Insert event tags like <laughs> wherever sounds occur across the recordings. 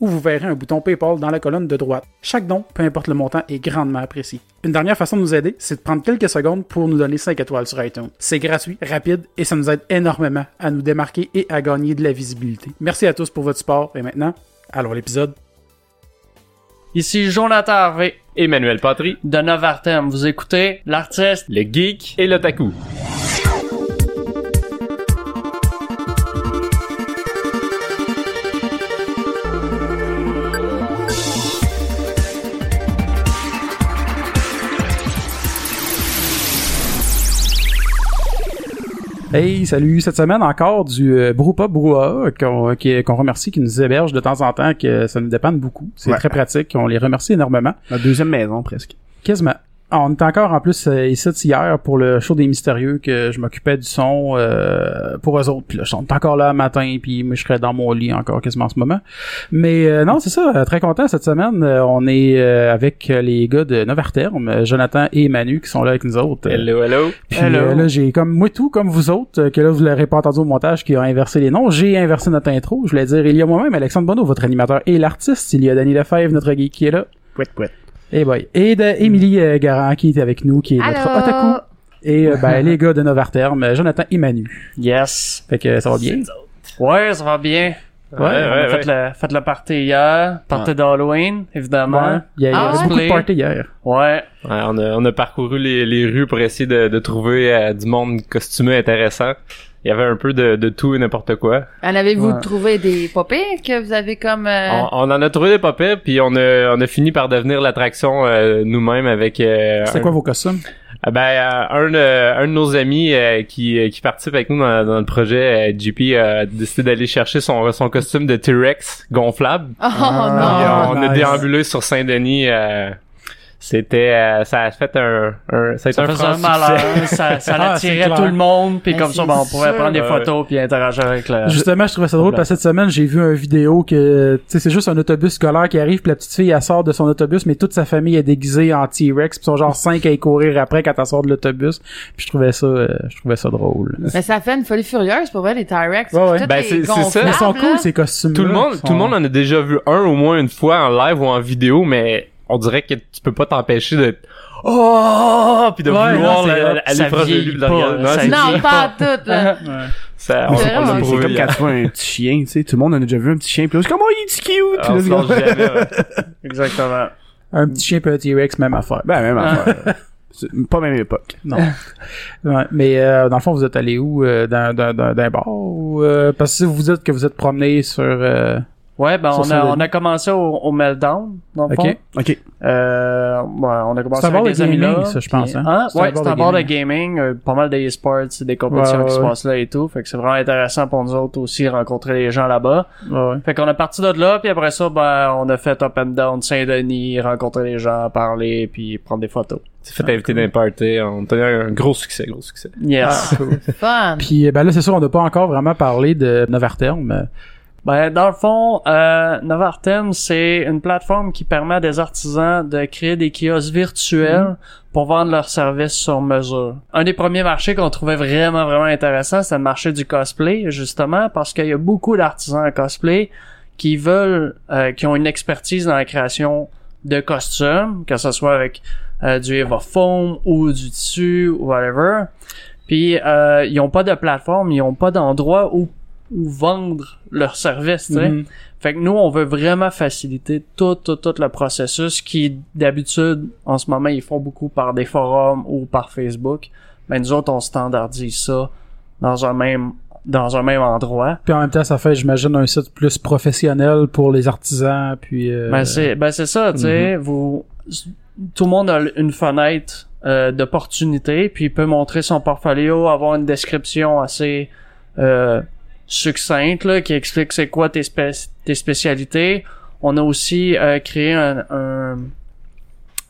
où vous verrez un bouton PayPal dans la colonne de droite. Chaque don, peu importe le montant, est grandement apprécié. Une dernière façon de nous aider, c'est de prendre quelques secondes pour nous donner 5 étoiles sur iTunes. C'est gratuit, rapide et ça nous aide énormément à nous démarquer et à gagner de la visibilité. Merci à tous pour votre support et maintenant, allons à l'épisode. Ici Jonathan Harvey Emmanuel Patry, de Novartem. Vous écoutez l'artiste. le geek et l'otaku. Hey, salut! Cette semaine encore du euh, Brewpub Brewa qu'on remercie, qui nous héberge de temps en temps, que ça nous dépend beaucoup. C'est Ouais. très pratique. On les remercie énormément. La deuxième maison, presque. Quasiment. Ah, on était encore en plus euh, ici hier pour le show des mystérieux que je m'occupais du son euh, pour eux autres. Puis là, je suis encore là le matin, puis moi je serais dans mon lit encore quasiment en ce moment. Mais euh, non, c'est ça, euh, très content cette semaine. Euh, on est euh, avec les gars de Novarterm, Jonathan et Manu qui sont là avec nous autres. Hello, hello. puis Hello. euh, là, j'ai comme moi tout comme vous autres, que là vous l'aurez pas entendu au montage, qui a inversé les noms. J'ai inversé notre intro. Je voulais dire, il y a moi-même Alexandre Bonneau, votre animateur et l'artiste. Il y a Danny Lefebvre, notre geek qui est là. Pouet, pouet. Et boy. Et de Émilie euh, Garand qui est avec nous, qui est notre Allô? otaku. Et euh, ben, les gars de Novarterm, euh, Jonathan et Manu. Yes. Fait que ça va bien? Ouais, ça va bien. Ouais, on a ouais, fait, le, fait le party hier. Party d'Halloween, évidemment. Ouais. Il y a, y Ah avait ouais? beaucoup de party hier. Ouais. Ouais, on, a, on a parcouru les, les rues pour essayer de, de trouver euh, du monde costumé intéressant. Il y avait un peu de, de tout et n'importe quoi. En avez-vous Ouais. trouvé des popées que vous avez comme... euh, On, on en a trouvé des pas pires, puis on a, on a fini par devenir l'attraction euh, nous-mêmes avec... Euh, C'est un- quoi vos costumes? Ah ben, euh, un, de- un de nos amis euh, qui, euh, qui participe avec nous dans, dans le projet, euh, JP, a décidé d'aller chercher son, son costume de T-Rex gonflable. Oh Ah, on a nice. déambulé sur Saint-Denis. C'était, euh, ça a fait un, un ça a été Ça un faisait un succès. malheur. ça, ça Ah, c'est attirait clair. tout le monde. Puis comme ça, ben, on pouvait sûr. prendre des photos puis interagir avec le... Justement, je trouvais ça drôle parce que cette semaine, j'ai vu une vidéo que, tu sais, c'est juste un autobus scolaire qui arrive, puis la petite fille, elle sort de son autobus, mais toute sa famille est déguisée en T-Rex, puis ils sont genre cinq à y courir après quand elle sort de l'autobus. Puis je trouvais ça, euh, je trouvais ça drôle. Mais ça fait une folie furieuse pour vrai, les T-Rex. Ouais, ouais. Ben, est c'est- c'est ça. gonflable, Mais ils sont cool, ces costumes Tout le monde, tout le monde en a déjà vu un au moins une fois en live ou en vidéo, mais on dirait que tu peux pas t'empêcher de oh puis de Ouais, vouloir non, la- la- aller Ça proche de lui, pas, regarder. ça Non, Non, pas tout, là. ça, on, C'est. C'est prouvé comme quand tu vois un petit chien, tu sais. Tout le monde en a déjà vu un petit chien. Puis là, c'est comme, oh, il est cute! Ah, on là, comme- jamais, ouais. <laughs> Exactement. Un petit chien un T-Rex, même affaire. Ben, même affaire. <laughs> C'est pas même époque. Non. <laughs> Ouais, mais euh, dans le fond, vous êtes allé où? euh, dans, dans, dans, dans un bar? Ou, euh, parce que si vous dites que vous êtes promené sur... euh, Ouais, ben on a, on a commencé au, au Meltdown, dans le Ok. fond. OK. Euh, ouais, on a commencé avec de des amis là. ça, je pense, hein? Hein? Ouais, c'est un bar de gaming. euh, pas mal d'e-sports, des compétitions Ouais, qui se passent là et tout. Fait que c'est vraiment intéressant pour nous autres aussi rencontrer les gens là-bas. ouais, ouais. Fait qu'on est parti de là, puis après ça, ben on a fait up and down Saint-Denis, rencontrer les gens, parler, puis prendre des photos. C'est fait inviter d'un party, on a eu un gros succès, gros succès. Yes. <laughs> Fun. Puis, ben là, c'est sûr, on n'a pas encore vraiment parlé de Novarterm. Ben, dans le fond, euh, Novartem, c'est une plateforme qui permet à des artisans de créer des kiosques virtuels pour vendre leurs services sur mesure. Un des premiers marchés qu'on trouvait vraiment, vraiment intéressant, c'est le marché du cosplay, justement, parce qu'il y a beaucoup d'artisans en cosplay qui veulent, euh, qui ont une expertise dans la création de costumes, que ce soit avec euh, du Eva Foam ou du tissu ou whatever. Puis euh, ils ont pas de plateforme, ils ont pas d'endroit où où vendre leurs services, tu sais. Mhm. Fait que nous, on veut vraiment faciliter tout, tout, tout le processus qui, d'habitude, en ce moment, ils font beaucoup par des forums ou par Facebook. Mais nous autres, on standardise ça dans un même, dans un même endroit. Puis en même temps, ça fait, j'imagine, un site plus professionnel pour les artisans, puis... euh, Ben c'est ben c'est ça, tu sais, vous tout le monde a une fenêtre euh, d'opportunité, puis il peut montrer son portfolio, avoir une description assez euh, succincte là, qui explique c'est quoi tes spé- tes spécialités. On a aussi euh, créé un, un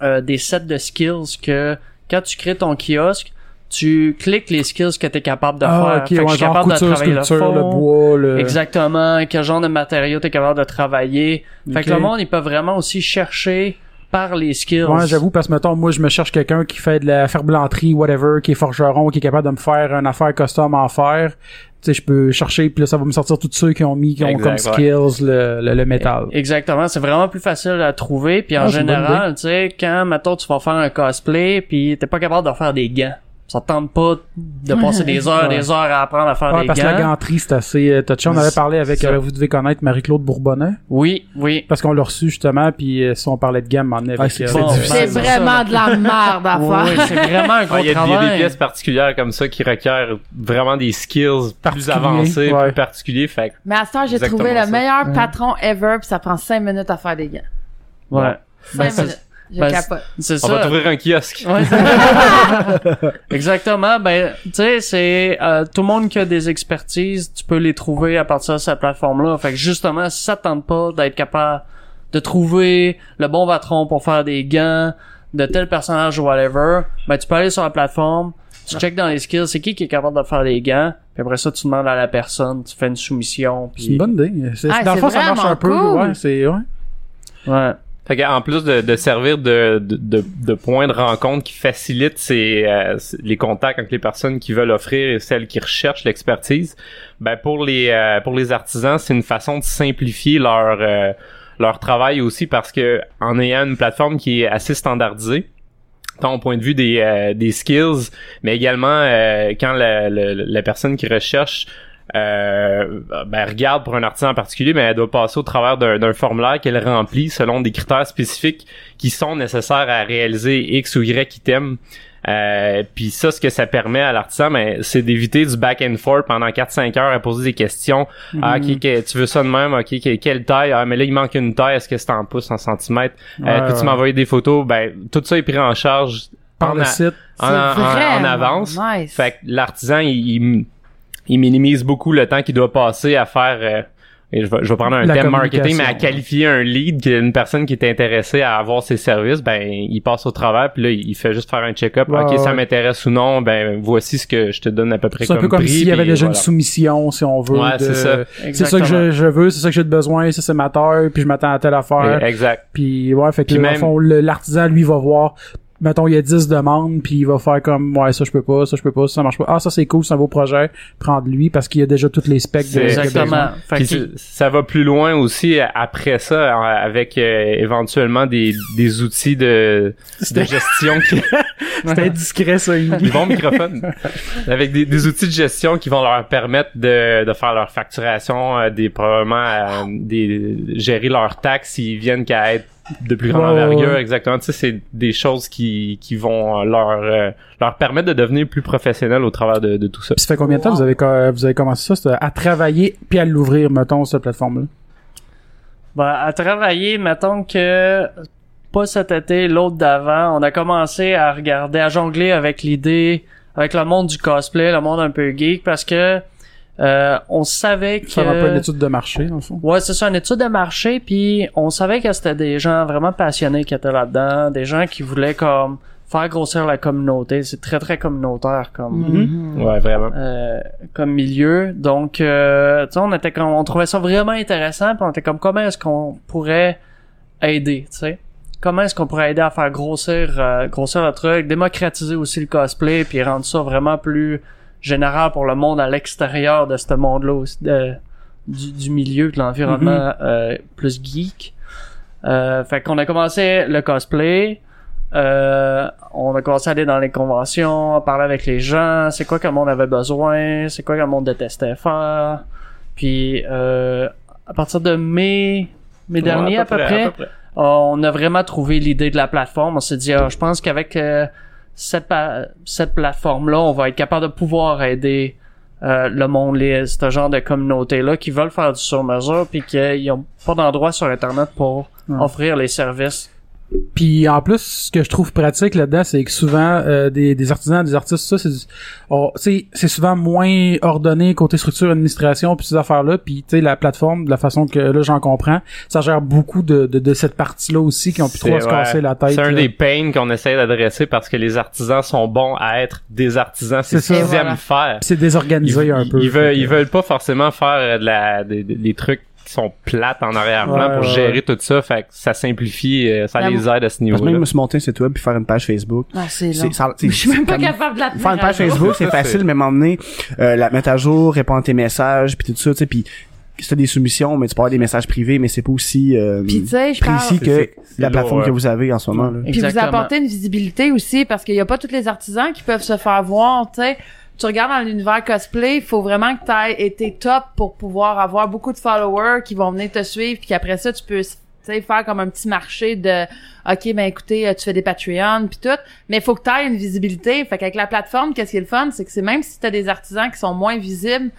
euh, des sets de skills que quand tu crées ton kiosque, tu cliques les skills que tu es capable de Ah, faire. ok, Fait que ouais, je suis genre capable de travailler le sculpture, le fond. bois, le... Exactement, quel genre de matériaux tu es capable de travailler. Fait que le monde, il peut vraiment aussi chercher par les skills. Ouais, j'avoue, parce que mettons, moi, je me cherche quelqu'un qui fait de la ferblanterie, whatever, qui est forgeron, qui est capable de me faire une affaire custom en fer. Tu sais, je peux chercher, puis là, ça va me sortir tous ceux qui ont mis, qui ont Exact, comme ouais. skills le, le, le métal. Exactement, c'est vraiment plus facile à trouver. Puis en Ah, général, tu sais, quand, mettons, tu vas faire un cosplay, puis t'es pas capable de faire des gants. Ça te tente pas de passer des heures, Ouais. des heures à apprendre à faire Ouais, des parce que la gants. ganterie, c'est assez euh, touché. On avait parlé avec, euh, vous devez connaître Marie-Claude Bourbonnais, Oui, oui. parce qu'on l'a reçu justement, puis euh, si on parlait de gamme, on en Ah, avec, c'est- euh, Bon, vraiment de la merde à faire. ouais, c'est vraiment un gros Ouais, Il y, a- il y a travail. des pièces particulières comme ça qui requièrent vraiment des skills plus avancés, ouais. plus particuliers. Fait Mais à ce temps, j'ai trouvé le ça. meilleur patron ever, puis ça prend 5 minutes à faire des gants. Ouais. 5 Ben. Je ben, capote. C'est on ça. va t'ouvrir un kiosque. Ouais. <laughs> Exactement. Ben, tu sais, c'est euh, tout le monde qui a des expertises, tu peux les trouver à partir de cette plateforme-là. Fait que justement, si ça te tente pas d'être capable de trouver le bon patron pour faire des gants de tel personnage ou whatever, ben tu peux aller sur la plateforme, tu check dans les skills, c'est qui qui est capable de faire des gants, puis après ça tu demandes à la personne, tu fais une soumission, C'est puis une bonne idée. C'est, Ah, dans le c'est fond, ça marche un peu. Ouais, c'est, ouais. ouais. Fait en plus de, de servir de, de, de, point de rencontre qui facilite euh, les contacts avec les personnes qui veulent offrir et celles qui recherchent l'expertise, ben pour les euh, pour les artisans, c'est une façon de simplifier leur euh, leur travail aussi parce que en ayant une plateforme qui est assez standardisée, tant au point de vue des, euh, des skills, mais également euh, quand la, la, la personne qui recherche euh, ben, regarde pour un artisan en particulier, mais elle doit passer au travers d'un d'un formulaire qu'elle remplit selon des critères spécifiques qui sont nécessaires à réaliser X ou Y item. Euh, puis ça, ce que ça permet à l'artisan, ben, c'est d'éviter du back and forth pendant 4-5 heures à poser des questions. Ah, ok, que- tu veux ça de même, ok, que- quelle taille? Ah, mais là, il manque une taille, est-ce que c'est en pouces, en centimètres? Euh, Ouais, Peux-tu ouais. m'envoyer des photos? Ben, tout ça est pris en charge Par en le site. en, C'est en- avance. nice. Fait que l'artisan, il, il, il minimise beaucoup le temps qu'il doit passer à faire. euh, et je, vais, je vais prendre un thème marketing, mais à qualifier un lead, qui est une personne qui est intéressée à avoir ses services, ben il passe au travers, puis là il fait juste faire un check-up. Ok, ça m'intéresse ou non, ben voici ce que je te donne à peu près C'est un comme peu comme s'il y avait déjà voilà. une soumission, si on veut. Ouais, de- c'est ça. C'est ça que je, je veux, c'est ça que j'ai besoin, ça c'est ma taille, puis je m'attends à telle affaire. Exact. Puis ouais, fait que Puis même- fond, l'artisan lui va voir mettons il y a 10 demandes puis il va faire comme ouais ça je peux pas ça je peux pas ça marche pas ah ça c'est cool c'est un beau projet prendre lui parce qu'il y a déjà tous les specs de. Exactement. Fait ça va plus loin aussi euh, après ça, avec euh, éventuellement des, des outils de, de gestion qui, <laughs> c'était discret ça il du bon microphone. Avec des, des outils de gestion qui vont leur permettre de, de faire leur facturation euh, des probablement euh, des gérer leurs taxes s'ils viennent qu'à être de plus grande envergure exactement. Tu sais c'est des choses qui qui vont leur euh, leur permettre de devenir plus professionnels au travers de, de tout ça. Puis ça fait combien de temps vous avez vous avez commencé ça c'était à travailler puis à l'ouvrir mettons cette plateforme là Ben, à travailler, mettons que pas cet été, l'autre d'avant, on a commencé à regarder, à jongler avec l'idée, avec le monde du cosplay, le monde un peu geek, parce que euh, on savait que faire un peu une étude de marché dans le fond Ouais, c'est ça, une étude de marché, puis on savait que c'était des gens vraiment passionnés qui étaient là-dedans, des gens qui voulaient comme faire grossir la communauté. C'est très très communautaire comme Mhm. ouais vraiment euh, comme milieu. Donc, euh, tu sais, on était comme, on trouvait ça vraiment intéressant, puis on était comme, comment est-ce qu'on pourrait aider, tu sais? Comment est-ce qu'on pourrait aider à faire grossir, euh, grossir le truc, démocratiser aussi le cosplay, puis rendre ça vraiment plus général pour le monde à l'extérieur de ce monde-là aussi, de- du, du milieu, de l'environnement euh, plus geek. Euh, fait qu'on a commencé le cosplay. Euh, on a commencé à aller dans les conventions, à parler avec les gens, c'est quoi que le monde avait besoin, c'est quoi que le monde détestait faire. Puis euh, à partir de mai, mai dernier Ouais, à peu près, à peu près. On a vraiment trouvé l'idée de la plateforme. On s'est dit, ah, je pense qu'avec euh, cette, pa- cette plateforme-là, on va être capable de pouvoir aider euh, le monde, les, ce genre de communauté-là qui veulent faire du sur-mesure puis qu'ils n'ont pas d'endroit sur Internet pour offrir les services Puis en plus, ce que je trouve pratique là-dedans, c'est que souvent euh, des, des artisans, des artistes, ça, c'est oh, c'est souvent moins ordonné côté structure, administration, puis ces affaires-là. Puis tu sais, la plateforme, de la façon que là j'en comprends, ça gère beaucoup de, de, de cette partie-là aussi qui ont plus trop se casser la tête. C'est un là. des pains qu'on essaie d'adresser parce que les artisans sont bons à être des artisans. C'est ce qu'ils aiment voilà. faire. C'est désorganisé ils, un ils- peu. Ils veulent, ils veulent pas forcément faire euh, de la, des trucs qui sont plates en arrière-plan Ouais, pour ouais, gérer tout ça. Fait que ça simplifie, euh, ça les aide à ce Parce que niveau-là. même se monter un site web puis faire une page Facebook. Non, c'est Je suis même pas comme- capable de la Faire une page. Facebook, <laughs> c'est facile, mais m'emmener, euh, la mettre à jour, répondre à tes messages, puis tout ça, tu sais, puis si t'as des soumissions, mais tu peux avoir des messages privés, mais c'est pas aussi euh, Puis tu sais, je parle... précis que la plateforme que vous avez en ce moment. Là. Puis vous apportez une visibilité aussi parce qu'il y a pas tous les artisans qui peuvent se faire voir, tu sais. Tu regardes dans l'univers cosplay, il faut vraiment que tu aies été top pour pouvoir avoir beaucoup de followers qui vont venir te suivre puis qu'après ça tu peux tu sais faire comme un petit marché de OK ben écoutez, euh, tu fais des Patreon puis tout, mais il faut que tu aies une visibilité. Fait qu'avec la plateforme, qu'est-ce qui est le fun, c'est que c'est même si tu as des artisans qui sont moins visibles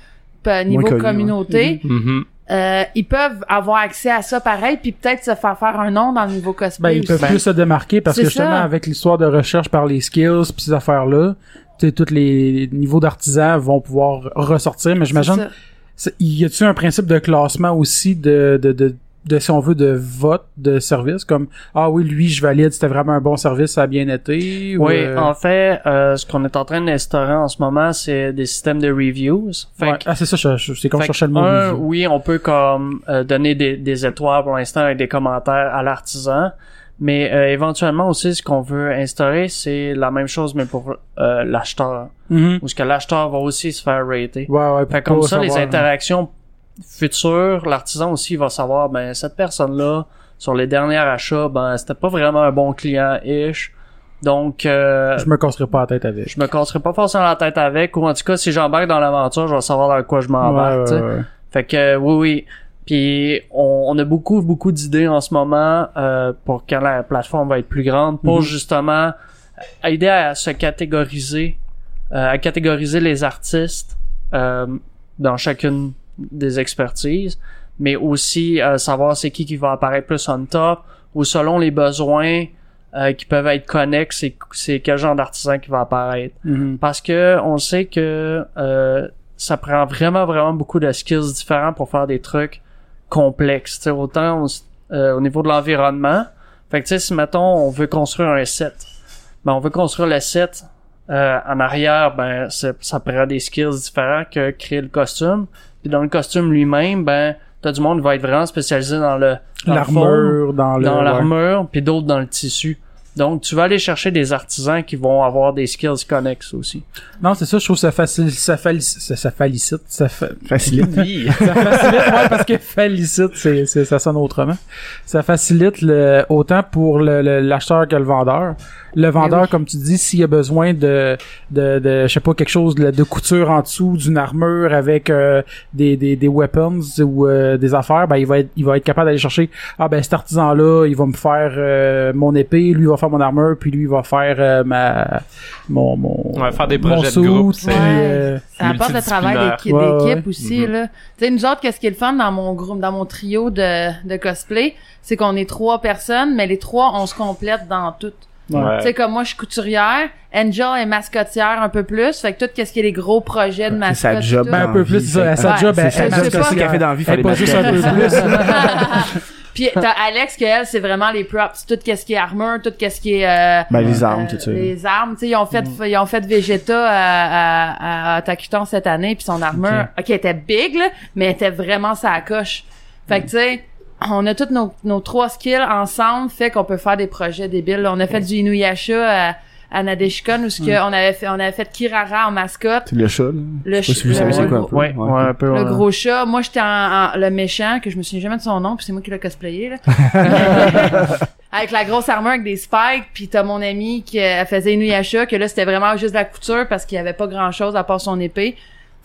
euh, niveau ouais. communauté, Mhm. Euh, ils peuvent avoir accès à ça pareil puis peut-être se faire faire un nom dans le niveau Ben, cosplay ils peuvent plus se démarquer parce que justement, ça. avec l'histoire de recherche par les skills pis ces affaires-là, tous les niveaux d'artisans vont pouvoir ressortir. Mais j'imagine, y a-tu un principe de classement aussi de, de, de, de, si on veut, de vote de service? Comme, ah oui, lui, je valide, c'était vraiment un bon service, ça a bien été. ou, Oui, euh, en fait, euh, ce qu'on est en train d'instaurer en ce moment, c'est des systèmes de reviews. Fait ouais. que- Ah, c'est ça, c'est comme cherchais le mot. un, oui, on peut comme euh, donner des, des étoiles pour l'instant avec des commentaires à l'artisan, mais euh, éventuellement aussi, ce qu'on veut instaurer, c'est la même chose, mais pour euh, l'acheteur, Mhm. où ce que l'acheteur va aussi se faire rater. Ouais, ouais, Fait comme ça, les savoir- interactions futures, l'artisan aussi va savoir, ben cette personne-là, sur les derniers achats, ben c'était pas vraiment un bon client ish. Donc euh, Je me casserai pas la tête avec. je me casserai pas forcément la tête avec, ou en tout cas si j'embarque dans l'aventure, je vais savoir dans quoi je m'embarque. Ouais. Fait que oui, oui. Puis on, on a beaucoup, beaucoup d'idées en ce moment euh, pour quand la plateforme va être plus grande, pour Mhm. justement aider à se catégoriser, euh, à catégoriser les artistes euh, dans chacune des expertises, mais aussi euh, savoir c'est qui qui va apparaître plus on top, ou selon les besoins euh, qui peuvent être connexes, c'est, c'est quel genre d'artisan qui va apparaître Mhm. parce que on sait que euh, ça prend vraiment vraiment beaucoup de skills différents pour faire des trucs complexes tu sais, autant au, euh, au niveau de l'environnement fait que tu sais si mettons on veut construire un set ben on veut construire le set euh, en arrière ben ça prend des skills différents que créer le costume puis dans le costume lui-même ben t'as du monde qui va être vraiment spécialisé dans le dans L'armure, dans le. dans ouais. l'armure puis d'autres dans le tissu donc tu vas aller chercher des artisans qui vont avoir des skills connexes aussi Non, c'est ça, je trouve que ça facilite, ça, falicite, ça, ça ça fa- Facilite. Oui. ça facilite, ouais, parce que félicite, c'est, c'est, ça sonne autrement. Ça facilite le, autant pour le, le- l'acheteur que le vendeur. Le vendeur, oui. comme tu dis, s'il a besoin de, de, de, je sais pas, quelque chose de, de couture en dessous d'une armure avec euh, des, des, des weapons ou euh, des affaires, ben il va être, il va être capable d'aller chercher. Ah ben cet artisan-là, il va me faire euh, mon épée, lui il va faire mon armure, puis lui il va faire euh, ma, mon, mon, On va faire des projets de groupe, c'est- euh, Ça apporte le travail d'équi- Ouais, ouais. d'équipe aussi, là. Tu sais, nous autres, qu'est-ce qui est le fun dans mon groupe, dans mon trio de, de cosplay, c'est qu'on est trois personnes, mais les trois, on se complète dans tout. Ouais. Tu sais, comme moi, je suis couturière, Angel est mascotière un peu plus, fait que tout, qu'est-ce qui est les gros projets de C'est mascotte. sa job. tout. Ben, un peu plus, ça, c'est- sa Ouais, job, C'est elle, sa elle, ce qu'elle fait dans la vie, elle pas juste un peu plus. <laughs> Puis <laughs> t'as Alex, que elle, c'est vraiment les props, tout qu'est-ce qui est armure, tout qu'est-ce qui est... euh, Ben, les armes, euh, tout ça. Les armes, tu sais, ils ont fait, ils ont fait Vegeta à, à, à Takuton cette année, puis son armure, ok, elle était big, là, mais elle était vraiment sa coche. Fait que, tu sais, on a tous nos, nos trois skills ensemble, fait qu'on peut faire des projets débiles. là. On a fait du Inuyasha à, à Nadeshikon, où ce que on avait fait, on avait fait Kirara en mascotte, le chat, là? le, savez le- c'est quoi un peu. ouais, ouais, un peu le ouais. gros chat. Moi, j'étais en, en- le méchant, que je me souviens jamais de son nom, puis c'est moi qui l'ai cosplayé, là. <laughs> avec la grosse armure avec des spikes, puis t'as mon ami qui euh, faisait Inuyasha, que là, c'était vraiment juste de la couture parce qu'il y avait pas grand-chose à part son épée.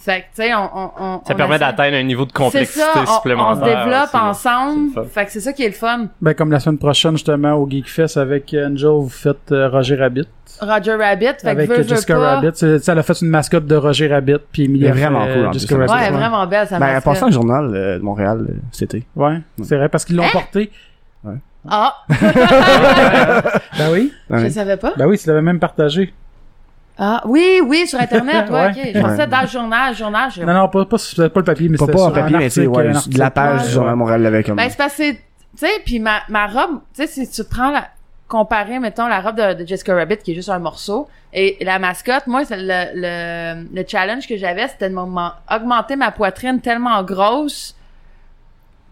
Fait que, tu sais, on, on, on... Ça on permet essaie- d'atteindre un niveau de complexité ça, on, on supplémentaire. se développe c'est- ensemble. c'est le fun. Fait que c'est ça qui est le fun. Ben, comme la semaine prochaine, justement, au Geekfest avec Angel, vous faites euh, Roger Rabbit. Roger Rabbit, fait avec que veux, veux Jessica pas... Rabbit. C'est- tu sais, Elle a fait une mascotte de Roger Rabbit, puis Emilia Elle est vraiment fait, cool, euh, Jessica Rabbit. Ouais, elle est vraiment belle, sa Ben, elle mascotte. passait dans le journal euh, de Montréal euh, cet été. Ouais, c'est vrai, parce qu'ils l'ont Hein? porté. Ouais. Ah! <laughs> <laughs> Ben oui. Je savais pas. Ben oui, tu l'avais même partagé. Ah, oui, oui, sur Internet, ouais, <laughs> Ouais. ok. Je pensais dans le journal, le journal, je... Non, non, pas, pas, pas, pas le papier, mais Pas c'était pas en sur un papier, mais tu sais, article, ouais, de la page Ouais. du Journal Montréal l'avait comme. Ben, c'est parce que, tu sais, puis ma, ma robe, tu sais, si tu prends la, comparer, mettons, la robe de, de Jessica Rabbit, qui est juste un morceau, et la mascotte, moi, c'est le, le, le challenge que j'avais, c'était de augmenter ma poitrine tellement grosse,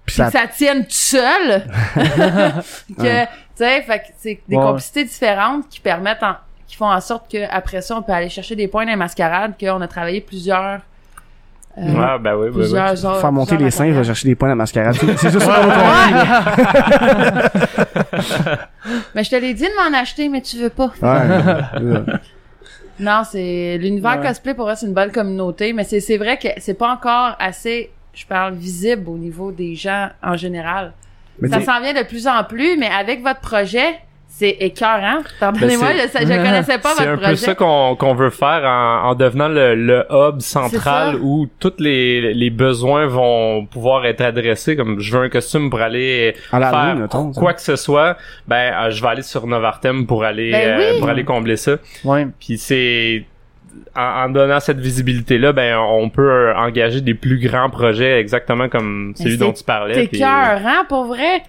Puis ça- que ça tienne tout seul, <laughs> <laughs> que, tu sais, fait que c'est des Ouais. complicités différentes qui permettent en, qui font en sorte que après ça, on peut aller chercher des points dans les mascarades, qu'on a travaillé plusieurs, euh, Ouais, ben oui, ben oui. plusieurs heures. Faire monter les vais matériels. chercher des points à la mascarade. C'est juste ça qu'on <laughs> va <laughs> Mais je te l'ai dit de m'en acheter, mais tu veux pas. Ouais. <laughs> Non, c'est l'univers Ouais. cosplay pour eux, c'est une bonne communauté, mais c'est c'est vrai que c'est pas encore assez, je parle visible au niveau des gens en général. Mais ça s'en vient de plus en plus, mais avec votre projet, c'est écœurant. Pardonnez-moi, Ben, je, je connaissais pas C'est votre un peu projet. ça qu'on qu'on veut faire en, en devenant le, le hub central où tous les, les besoins vont pouvoir être adressés. Comme je veux un costume pour aller En la faire mettons, quoi que ce soit, ben euh, je vais aller sur Novartem pour aller Ben euh, oui. pour aller combler ça. Ouais. Puis c'est en, en donnant cette visibilité là, ben on peut engager des plus grands projets exactement comme celui c'est- dont tu parlais. C'est puis- écœurant, pour vrai.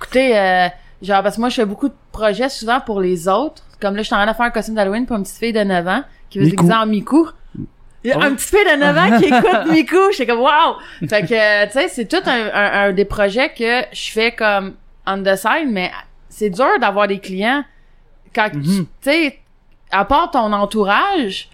Écoutez, euh, genre, parce que moi, je fais beaucoup de projets souvent pour les autres. Comme là, je suis en train de faire un costume d'Halloween pour une petite fille de 9 ans qui veut se déguiser en Miku. Il y a une petite fille de 9 ans qui écoute <laughs> Miku. J'étais comme, wow! Fait que, euh, tu sais, c'est tout un, un, un des projets que je fais comme on the side, mais c'est dur d'avoir des clients quand, tu tu sais, à part ton entourage,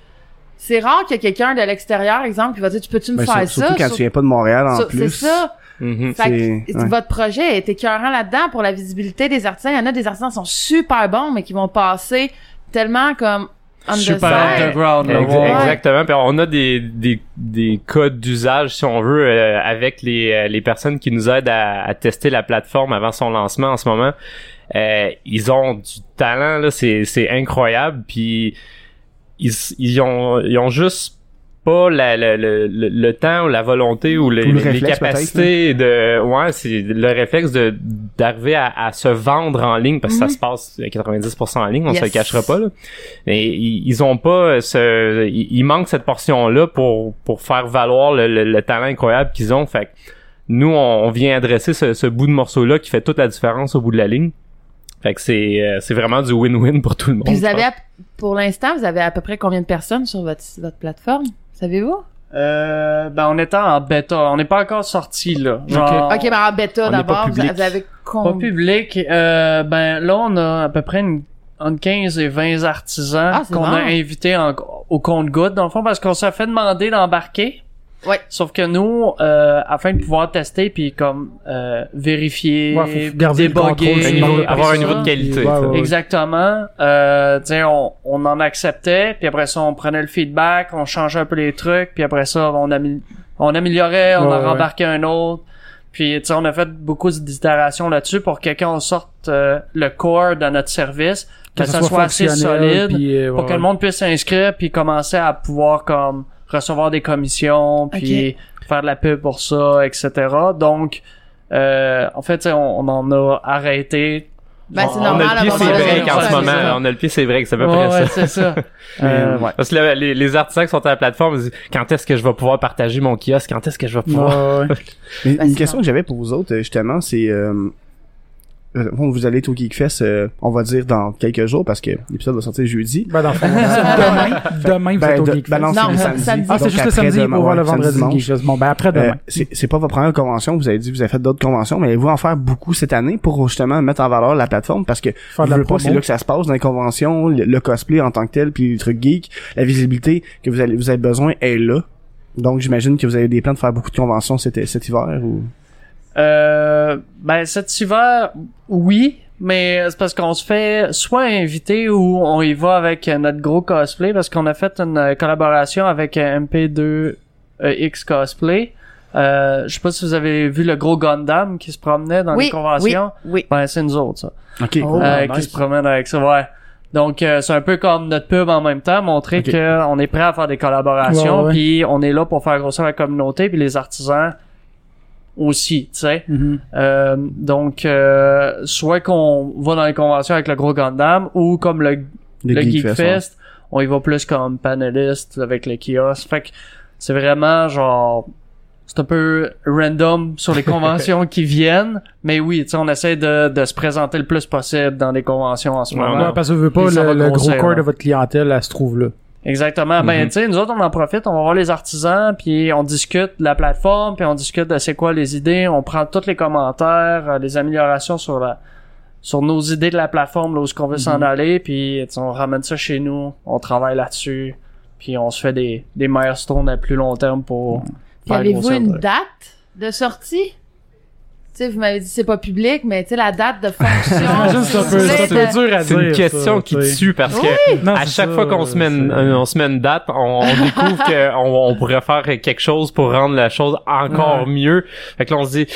c'est rare qu'il y ait quelqu'un de l'extérieur, exemple, qui va dire, tu peux-tu me Ben, faire sur- ça? Surtout quand Sur- tu viens pas de Montréal en sur- plus. C'est ça. Mhm. Fait C'est- que ouais. votre projet est écœurant là-dedans pour la visibilité des artisans. Il y en a des artisans qui sont super bons, mais qui vont passer tellement comme on Super underground, là, Ex- ouais. Exactement. Puis on a des, des, des codes d'usage, si on veut, euh, avec les, euh, les personnes qui nous aident à, à tester la plateforme avant son lancement en ce moment. Euh, ils ont du talent, là, c'est, c'est incroyable. Puis ils, ils, ont, ils ont juste pas la, la- le, le, le temps ou la volonté ou le les capacités de ouais c'est le réflexe de d'arriver à, à se vendre en ligne parce que ça se passe à 90% en ligne on se le Yes. cachera pas là. Et ils, ont pas ce il, manque cette portion là pour pour faire valoir le, le- le talent incroyable qu'ils ont. Fait que nous on, on vient adresser ce, ce bout de morceau là qui fait toute la différence au bout de la ligne. Fait que c'est euh, c'est vraiment du win-win pour tout le monde Puis vous avez, à- pour l'instant, vous avez à peu près combien de personnes sur votre, votre plateforme? Savez-vous? Euh, ben, on était en bêta. On n'est pas encore sorti, là. Genre, ok, ben en bêta on n'est pas d'abord, vous, public. vous avez Pas combien? public. Euh, ben, là, on a à peu près une, entre 15 et 20 artisans Ah, qu'on bon. a invités en- au compte-goutte, dans le fond, parce qu'on s'est fait demander d'embarquer. Ouais. Sauf que nous, euh, afin de pouvoir tester puis comme euh, vérifier, Ouais, faut garder le débugger, contrôle, Un niveau- tout avoir un niveau de qualité Ouais. Exactement. Euh, on, on en acceptait, puis après ça, on prenait le feedback, on changeait un peu les trucs, puis après ça, on, amé- on améliorait, on Ouais, en ouais. rembarquait un autre. Puis, tu sais, on a fait beaucoup d'itérations là-dessus pour que quand on sorte euh, le core de notre service, que, ça soit, assez solide, puis, euh, pour que le monde puisse s'inscrire, puis commencer à pouvoir comme recevoir des commissions, puis faire de la pub pour ça, etc. Donc, euh, en fait, tu sais, on, on en a arrêté Ben, c'est on normal. a le pied c'est moment donné, break en ouais, ce moment ça. on a le pied c'est break c'est à peu Ouais, près ouais, ça c'est ça. <laughs> Euh, ouais. Parce que les, les artisans qui sont à la plateforme, ils disent quand est-ce que je vais pouvoir partager mon kiosque, quand est-ce que je vais pouvoir? Ouais, ouais. Mais <laughs> Ben, une question que j'avais pour vous autres, euh, justement, c'est... Euh, bon, vous allez être au Geekfest, euh, on va dire dans quelques jours, parce que l'épisode va sortir jeudi. Ben, dans le fond, <laughs> demain, demain, vous Ben, êtes au de- Geekfest. ben non, Non, c'est le samedi. samedi. Ah, c'est juste le samedi demain, pour voir ouais, le vendredi dimanche. Bon, ben, après Euh, demain. c'est c'est pas votre première convention, vous avez dit que vous avez fait d'autres conventions, mais allez-vous en faire beaucoup cette année pour justement mettre en valeur la plateforme parce que Faire de la je veux pas, c'est là que ça se passe dans les conventions, le, le cosplay en tant que tel, puis les trucs geeks, la visibilité que vous allez vous avez besoin est là. Donc j'imagine que vous avez des plans de faire beaucoup de conventions cet, cet hiver ou? Euh, ben cet hiver, oui, mais c'est parce qu'on se fait soit inviter ou on y va avec notre gros cosplay parce qu'on a fait une euh, collaboration avec euh, MP2X Cosplay. Euh, je sais pas si vous avez vu le gros Gundam qui se promenait dans Oui, les conventions. oui, oui. Ben c'est nous autres ça. OK. Oh. Euh, nice. qui se promènent avec ça, ouais. Donc euh, c'est un peu comme notre pub en même temps, montrer Ok. que on est prêt à faire des collaborations, puis on est là pour faire grossir la communauté, puis les artisans aussi, tu sais. Mhm. Euh, donc, euh, soit qu'on va dans les conventions avec le gros Gundam ou comme le, le Geek Fest, Fest, on y va plus comme panéliste avec le kiosque. Fait que c'est vraiment genre c'est un peu random sur les <laughs> conventions qui viennent, mais oui, tu sais, on essaie de, de se présenter le plus possible dans des conventions en ce Ouais, moment. Ouais, parce que vous veux pas, le, le gros corps de votre clientèle, elle se trouve là. Exactement. Ben, Mhm. tu sais, nous autres, on en profite, on va voir les artisans, puis on discute de la plateforme, puis on discute de c'est quoi les idées, on prend tous les commentaires, euh, les améliorations sur la sur nos idées de la plateforme, là où est-ce qu'on veut s'en aller, puis tu sais, on ramène ça chez nous, on travaille là-dessus, puis on se fait des, des milestones à plus long terme pour faire avez-vous une date de sortie? Tu sais, vous m'avez dit c'est pas public, mais tu sais, la date de <laughs> fonction. C'est un peu, s'il vous c'est un plaît, peu dur à dire. C'est une question ça, qui tu sais. tue parce que Non, à chaque ça, fois qu'on se met une, euh, on se met une date, on, on <laughs> découvre qu'on on pourrait faire quelque chose pour rendre la chose encore Ouais. mieux. Fait que là, on se dit,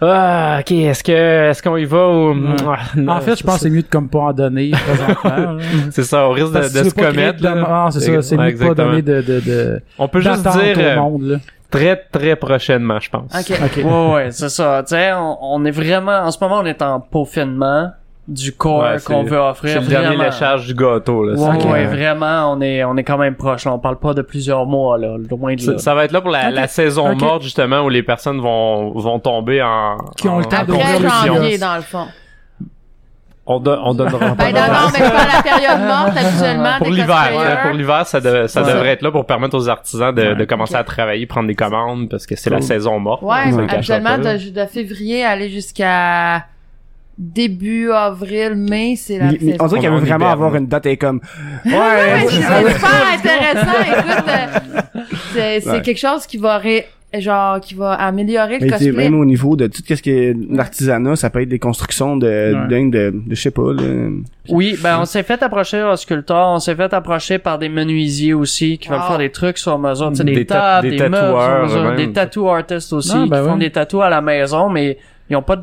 ah, ok, est-ce que, est-ce qu'on y va ou, Ouais. Ah, non, En fait, je pense que c'est mieux de comme pas en donner <laughs> présentement. c'est ça, au risque de, Parce se commettre. Ah, c'est ça, c'est mieux de pas donner de, de, de, On peut juste dire au euh, monde, là. Très, très prochainement, je pense. Ok. Ok. Ouais, ouais, c'est ça. Tu sais, on, on est vraiment, en ce moment, on est en peaufinement du corps Ouais, qu'on veut offrir. C'est le dernier vraiment. léchage du gâteau, là. Ouais, C'est- ouais, vraiment, on est, on est quand même proche. Là. On parle pas de plusieurs mois, là, loin de là. Ça, ça va être là pour la, la saison morte, justement, où les personnes vont, vont tomber en... Qui ont le en- temps le confusion. janvier, dans le fond. On, don- on donnera pas Ben non, non, mais pas la période morte, habituellement. pour l'hiver, là, pour l'hiver, ça, de- ça Ouais. devrait être là pour permettre aux artisans de, Ouais. de commencer à travailler, prendre des commandes, parce que c'est la saison morte. Ouais, cachera habituellement, de, de février aller jusqu'à début avril, mai, c'est la mais on dirait qu'elle veut vraiment hiberne. avoir une date et comme Ouais, ouais, c'est super intéressant. Écoute, euh, c'est c'est Ouais. quelque chose qui va ré- genre qui va améliorer le mais cosplay. même au niveau de tout ce qui est l'artisanat, ça peut être des constructions de Ouais. dingue de, de je sais pas là. Oui, ben on s'est fait approcher au sculpteur, on s'est fait approcher par des menuisiers aussi qui veulent Wow. faire des trucs sur mesure, tu sais, des, Des ta- tables, des des, meubles sur tatoueurs, mesure, des tattoo artists aussi Ah, ben qui font des tatous à la maison, mais ils ont pas de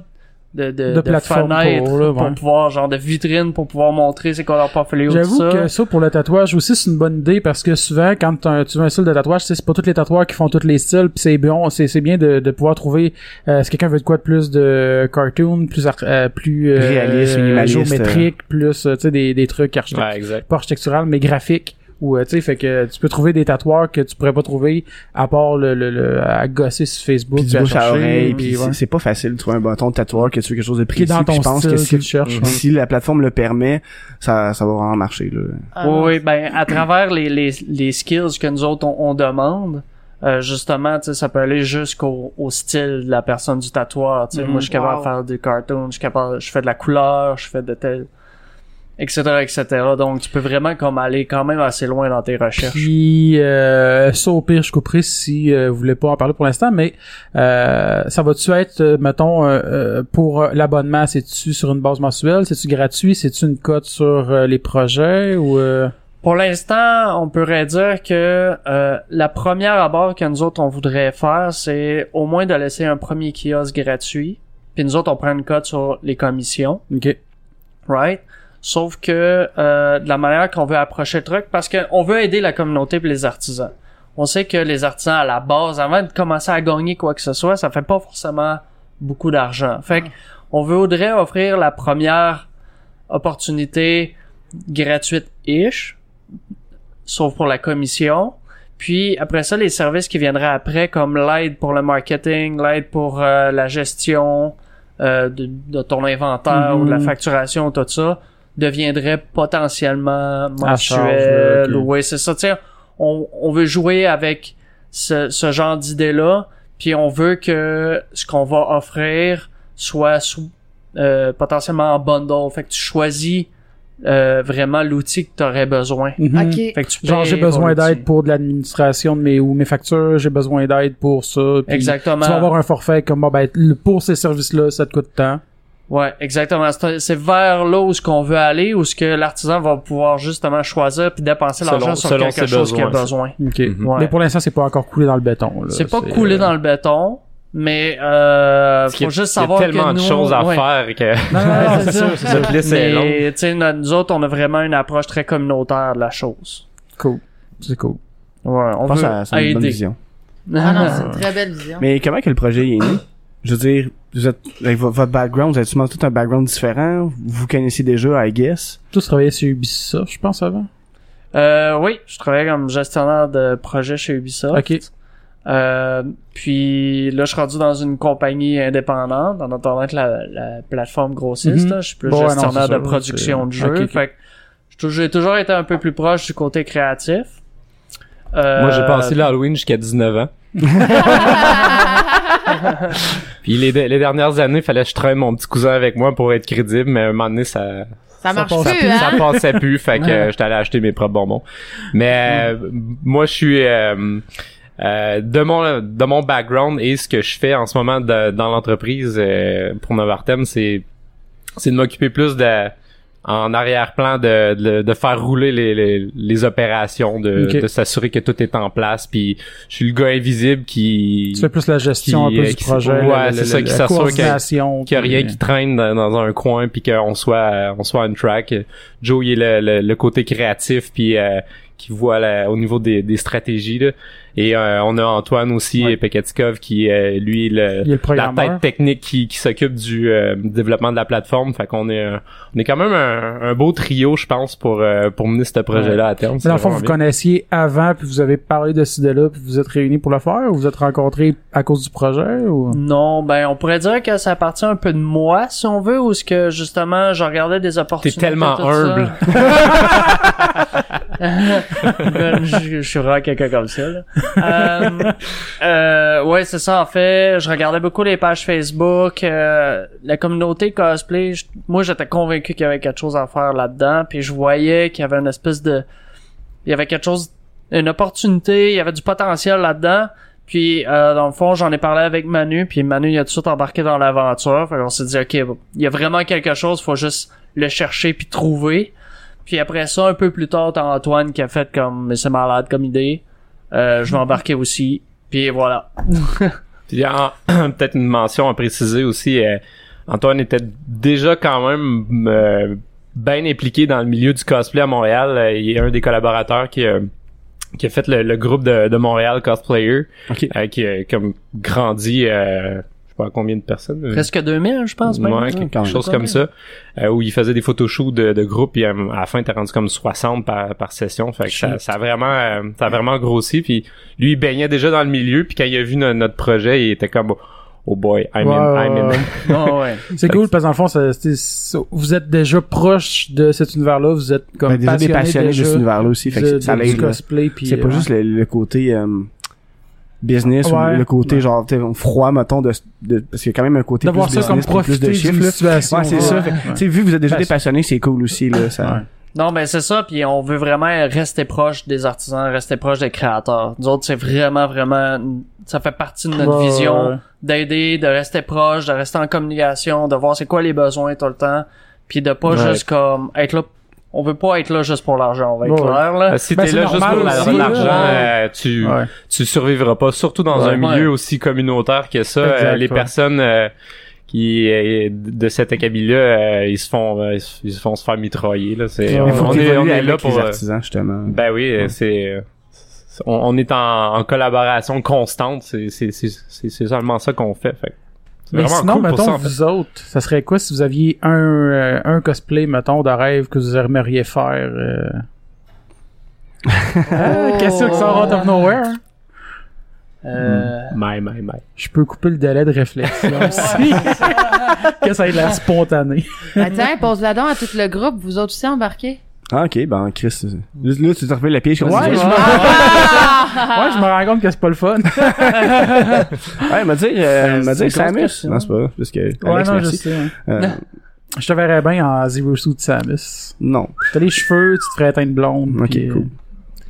de, de, De pour, là, ouais. pouvoir genre de vitrine pour pouvoir montrer c'est quoi leur portfolio tout J'avoue que ça pour le tatouage aussi c'est une bonne idée parce que souvent quand tu veux un style de tatouage, tu sais, c'est pas tous les tatoueurs qui font tous les styles puis c'est bien c'est c'est bien de, de pouvoir trouver euh, si quelqu'un veut de quoi de plus de cartoon, plus euh, plus euh, Réaliste, géométrique, plus euh, tu sais des des trucs Ouais, exact. pas architectural mais graphique ou euh, tu sais fait que tu peux trouver des tatoueurs que tu pourrais pas trouver à part le, le, le- à gosser sur Facebook Puis du bouche à oreille, puis puis ouais. c'est- pas facile de trouver un bâton de tatoueur que tu veux quelque chose de précis. dans ton je pense style que que si, tu cherches. Si la plateforme le permet, ça ça va vraiment marcher là. Ah, Oui, ben à travers les, les, les skills que nous autres on, on demande, euh, justement, tu sais, ça peut aller jusqu'au au style de la personne du tatoueur. Tu sais, Mhm. moi, je suis capable Wow. de faire du cartoon, je suis capable, je fais de la couleur, je fais de tel, etc., etc. Donc, tu peux vraiment comme aller quand même assez loin dans tes recherches. Puis euh, ça au pire je couperai si euh, vous voulez pas en parler pour l'instant, mais euh, ça va-tu être, euh, mettons, euh, euh, pour l'abonnement, c'est-tu sur une base mensuelle, c'est-tu gratuit, c'est-tu une cote sur les projets ou euh, Pour l'instant, on pourrait dire que euh, la première abord que nous autres on voudrait faire, c'est au moins de laisser un premier kiosque gratuit. Puis nous autres, on prend une cote sur les commissions. ok, right? Sauf que euh, de la manière qu'on veut approcher le truc, parce qu'on veut aider la communauté et les artisans. On sait que les artisans à la base, avant de commencer à gagner quoi que ce soit, ça fait pas forcément beaucoup d'argent. Fait que on voudrait offrir la première opportunité gratuite-ish, sauf pour la commission. Puis après ça, les services qui viendraient après, comme l'aide pour le marketing, l'aide pour euh, la gestion euh, de, de ton inventaire Mhm. ou de la facturation, tout ça, deviendraient potentiellement ok. Oui, c'est ça. Tu sais, on, on veut jouer avec ce, ce genre d'idée-là, puis on veut que ce qu'on va offrir soit sous, euh, potentiellement en bundle. Fait que tu choisis euh, vraiment l'outil que tu aurais besoin. Mhm. Ok. Fait que tu Genre j'ai besoin d'aide pour de l'administration de mes ou mes factures, j'ai besoin d'aide pour ça. Exactement. Tu vas avoir un forfait comme bon, ben pour ces services-là, ça te coûte tant. Ouais, exactement. C'est vers là où ce qu'on veut aller, où ce que l'artisan va pouvoir justement choisir puis dépenser l'argent sur selon quelque chose qu'il a besoin. Ok. Mhm. Ouais. Mais pour l'instant, c'est pas encore coulé dans le béton. là. C'est pas coulé euh, dans le béton, mais euh, qu'il faut juste il y a savoir tellement que de nous, choses à ouais. faire que Non, non, non, <laughs> c'est ça. Mais tu sais, nous autres, on a vraiment une approche très communautaire de la chose. Cool. C'est cool. Ouais, on Je pense veut que ça- c'est une bonne vision. Ah non, c'est une très belle vision. Mais comment que le projet est né? Je veux dire, vous êtes, avec vo- votre background, vous avez sûrement tout un background différent. Vous connaissez déjà, I guess. Tous travaillaient sur Ubisoft, je pense, avant? Euh, oui, je travaillais comme gestionnaire de projet chez Ubisoft. Ok. Euh, puis là, je suis rendu dans une compagnie indépendante, en attendant que la, la plateforme grossisse. Mhm. Je suis plus Bon, ouais, non, gestionnaire de ça, production de jeux. ok, ok. Fait que j'ai toujours- j'ai toujours été un peu plus proche du côté créatif. Euh, Moi, j'ai passé l'Halloween jusqu'à 19 ans. <laughs> <laughs> Puis les, les dernières années, fallait que je traîne mon petit cousin avec moi pour être crédible, mais à un moment donné, ça, Ça marche passe plus, ça hein? passait plus, fait que euh, j'étais allé acheter mes propres bonbons. Mais euh, moi, je suis euh, euh, de mon de mon background et ce que je fais en ce moment de- dans l'entreprise euh, pour Novartem, c'est c'est de m'occuper plus de en arrière-plan de, de, de faire rouler les, les, les opérations, de, de s'assurer que tout est en place. Puis je suis le gars invisible qui Tu fais plus la gestion qui, un peu euh, du projet. ouais, c'est ça, qui s'assure qu'il y a rien qui traîne dans, dans un coin puis qu'on soit on soit on track Joe il est le, le, le côté créatif puis euh, qui voit la- au niveau des, des stratégies là. Et euh, on a Antoine aussi Ouais. Pekatikov qui euh, lui le, Il est le la tête technique qui, qui s'occupe du euh, développement de la plateforme fait qu'on est un- on est quand même un, un beau trio je pense pour euh, pour mener ce projet là à terme Mais C'est dans le fond, vous bien. connaissiez avant, puis vous avez parlé de ce idée-là, puis vous êtes réunis pour le faire, ou vous êtes rencontrés à cause du projet, ou... Non, ben on pourrait dire que ça appartient un peu de moi, si on veut, ou est-ce que justement je regardais des opportunités. tellement tout ça? humble. <laughs> <laughs> <laughs> Ben, je, je suis vraiment quelqu'un comme ça. Là. Euh, <laughs> euh, ouais, c'est ça. En fait, je regardais beaucoup les pages Facebook, euh, la communauté cosplay. je- moi, j'étais convaincu qu'il y avait quelque chose à faire là-dedans, puis je voyais qu'il y avait une espèce de, il y avait quelque chose, une opportunité, il y avait du potentiel là-dedans. Puis euh, dans le fond, j'en ai parlé avec Manu, puis Manu il a tout de suite embarqué dans l'aventure. Qu'on s'est dit ok, il y a vraiment quelque chose, faut juste le chercher puis trouver. Puis après ça, un peu plus tard, t'as Antoine qui a fait comme mais c'est malade comme idée. Euh, je vais embarquer aussi. Puis voilà. <laughs> Puis <clears throat> peut-être une mention à préciser aussi, euh, Antoine était déjà quand même euh, bien impliqué dans le milieu du cosplay à Montréal. Euh, il est un des collaborateurs qui, a- qui a fait le, le groupe de, de Montréal Cosplayer, Ok. euh, qui a comme grandi, euh, pas combien de personnes. euh, Presque 2000, je pense. même. Ouais, quelque même. chose comme ça, euh, où il faisait des photoshoots de, de groupe, puis euh, à la fin, t'es rendu comme 60 par, par session, fait que ça, ça a vraiment, euh, ça a vraiment grossi, puis lui, il baignait déjà dans le milieu, puis quand il a vu no- notre projet, il était comme, oh boy, I'm Ouais, in, I'm in. ouais. Ah ouais. <laughs> C'est cool parce que dans le fond, ça- c'est- c'est- vous êtes déjà proche de cet univers-là, vous êtes comme Ben, déjà des passionnés de cet univers-là aussi. Fait que de- ça de- l'aide, du là. cosplay. puis, C'est pas juste le, le côté euh, business Ouais. ou le côté Ouais. genre froid mettons de, de parce qu'il y a quand même un côté d'avoir plus ça comme business puis plus de chiffres. Ouais, c'est ça. Tu sais, vu que vous êtes déjà des c'est- passionnés, c'est cool aussi là. Ça... Ouais. Non, mais c'est ça, puis on veut vraiment rester proche des artisans, rester proche des créateurs. Nous autres, c'est vraiment, vraiment, ça fait partie de notre Ouais, vision d'aider, de rester proche, de rester en communication, de voir c'est quoi les besoins tout le temps, puis de pas Ouais. juste comme être là. On veut pas être là juste pour l'argent, on va être Ouais. clair là. Euh, si Ben, t'es là juste normal pour l'argent, euh, tu, Ouais. tu survivras pas, surtout dans Ouais. un milieu aussi communautaire que ça. Exact, Euh, les ouais. personnes euh, qui de cet acabit-là, euh, ils se font, euh, ils se- font se faire mitrailler là. C'est, on, est, on là les pour. euh, artisans justement. Ben oui, c'est c'est- on, on est en, en collaboration constante, c'est c'est c'est c'est c'est seulement ça qu'on fait. fait. Mais sinon, cool mettons, ça. en fait. vous autres, ça serait quoi si vous aviez un, euh, un cosplay, mettons, de rêve que vous aimeriez faire? Euh... <laughs> Oh. Question qui sort out of nowhere. hein? Euh, My my my. Je peux couper le délai de réflexion <laughs> aussi. <laughs> que ça ait l'air spontané. Ben, tiens, pose la donc à tout le groupe, vous autres aussi embarqués. Ah, ok, ben Chris, euh, là, tu te refais la piège comme Ouais, je me... <laughs> Ah! ouais, je me rends compte que c'est pas le fun. <laughs> Ouais, m'a dit, euh, m'a c'est dit Samus. question. Non, c'est pas parce que Ouais, Alex, non, je merci. sais. hein. Euh, Je te verrais bien en Zero Suit Samus. non. T'as les cheveux, tu te ferais teindre blonde. Ok, puis, euh, cool.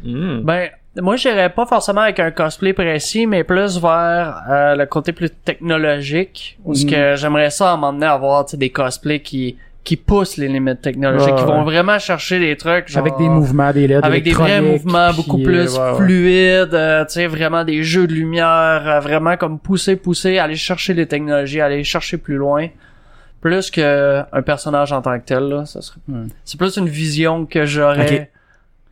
Mm. Ben, moi, j'irais pas forcément avec un cosplay précis, mais plus vers euh, le côté plus technologique, où ce Mm. que j'aimerais ça à un moment donné avoir tu sais, des cosplays qui qui poussent les limites technologiques, Ouais, qui vont ouais. vraiment chercher des trucs genre, Avec des mouvements, des LED avec des vrais mouvements beaucoup plus ouais, fluides, euh, tu sais, vraiment des jeux de lumière, euh, vraiment comme pousser, pousser, aller chercher les technologies, aller chercher plus loin. Plus que un personnage en tant que tel, là, ça serait... Ouais. C'est plus une vision que j'aurais. Ok.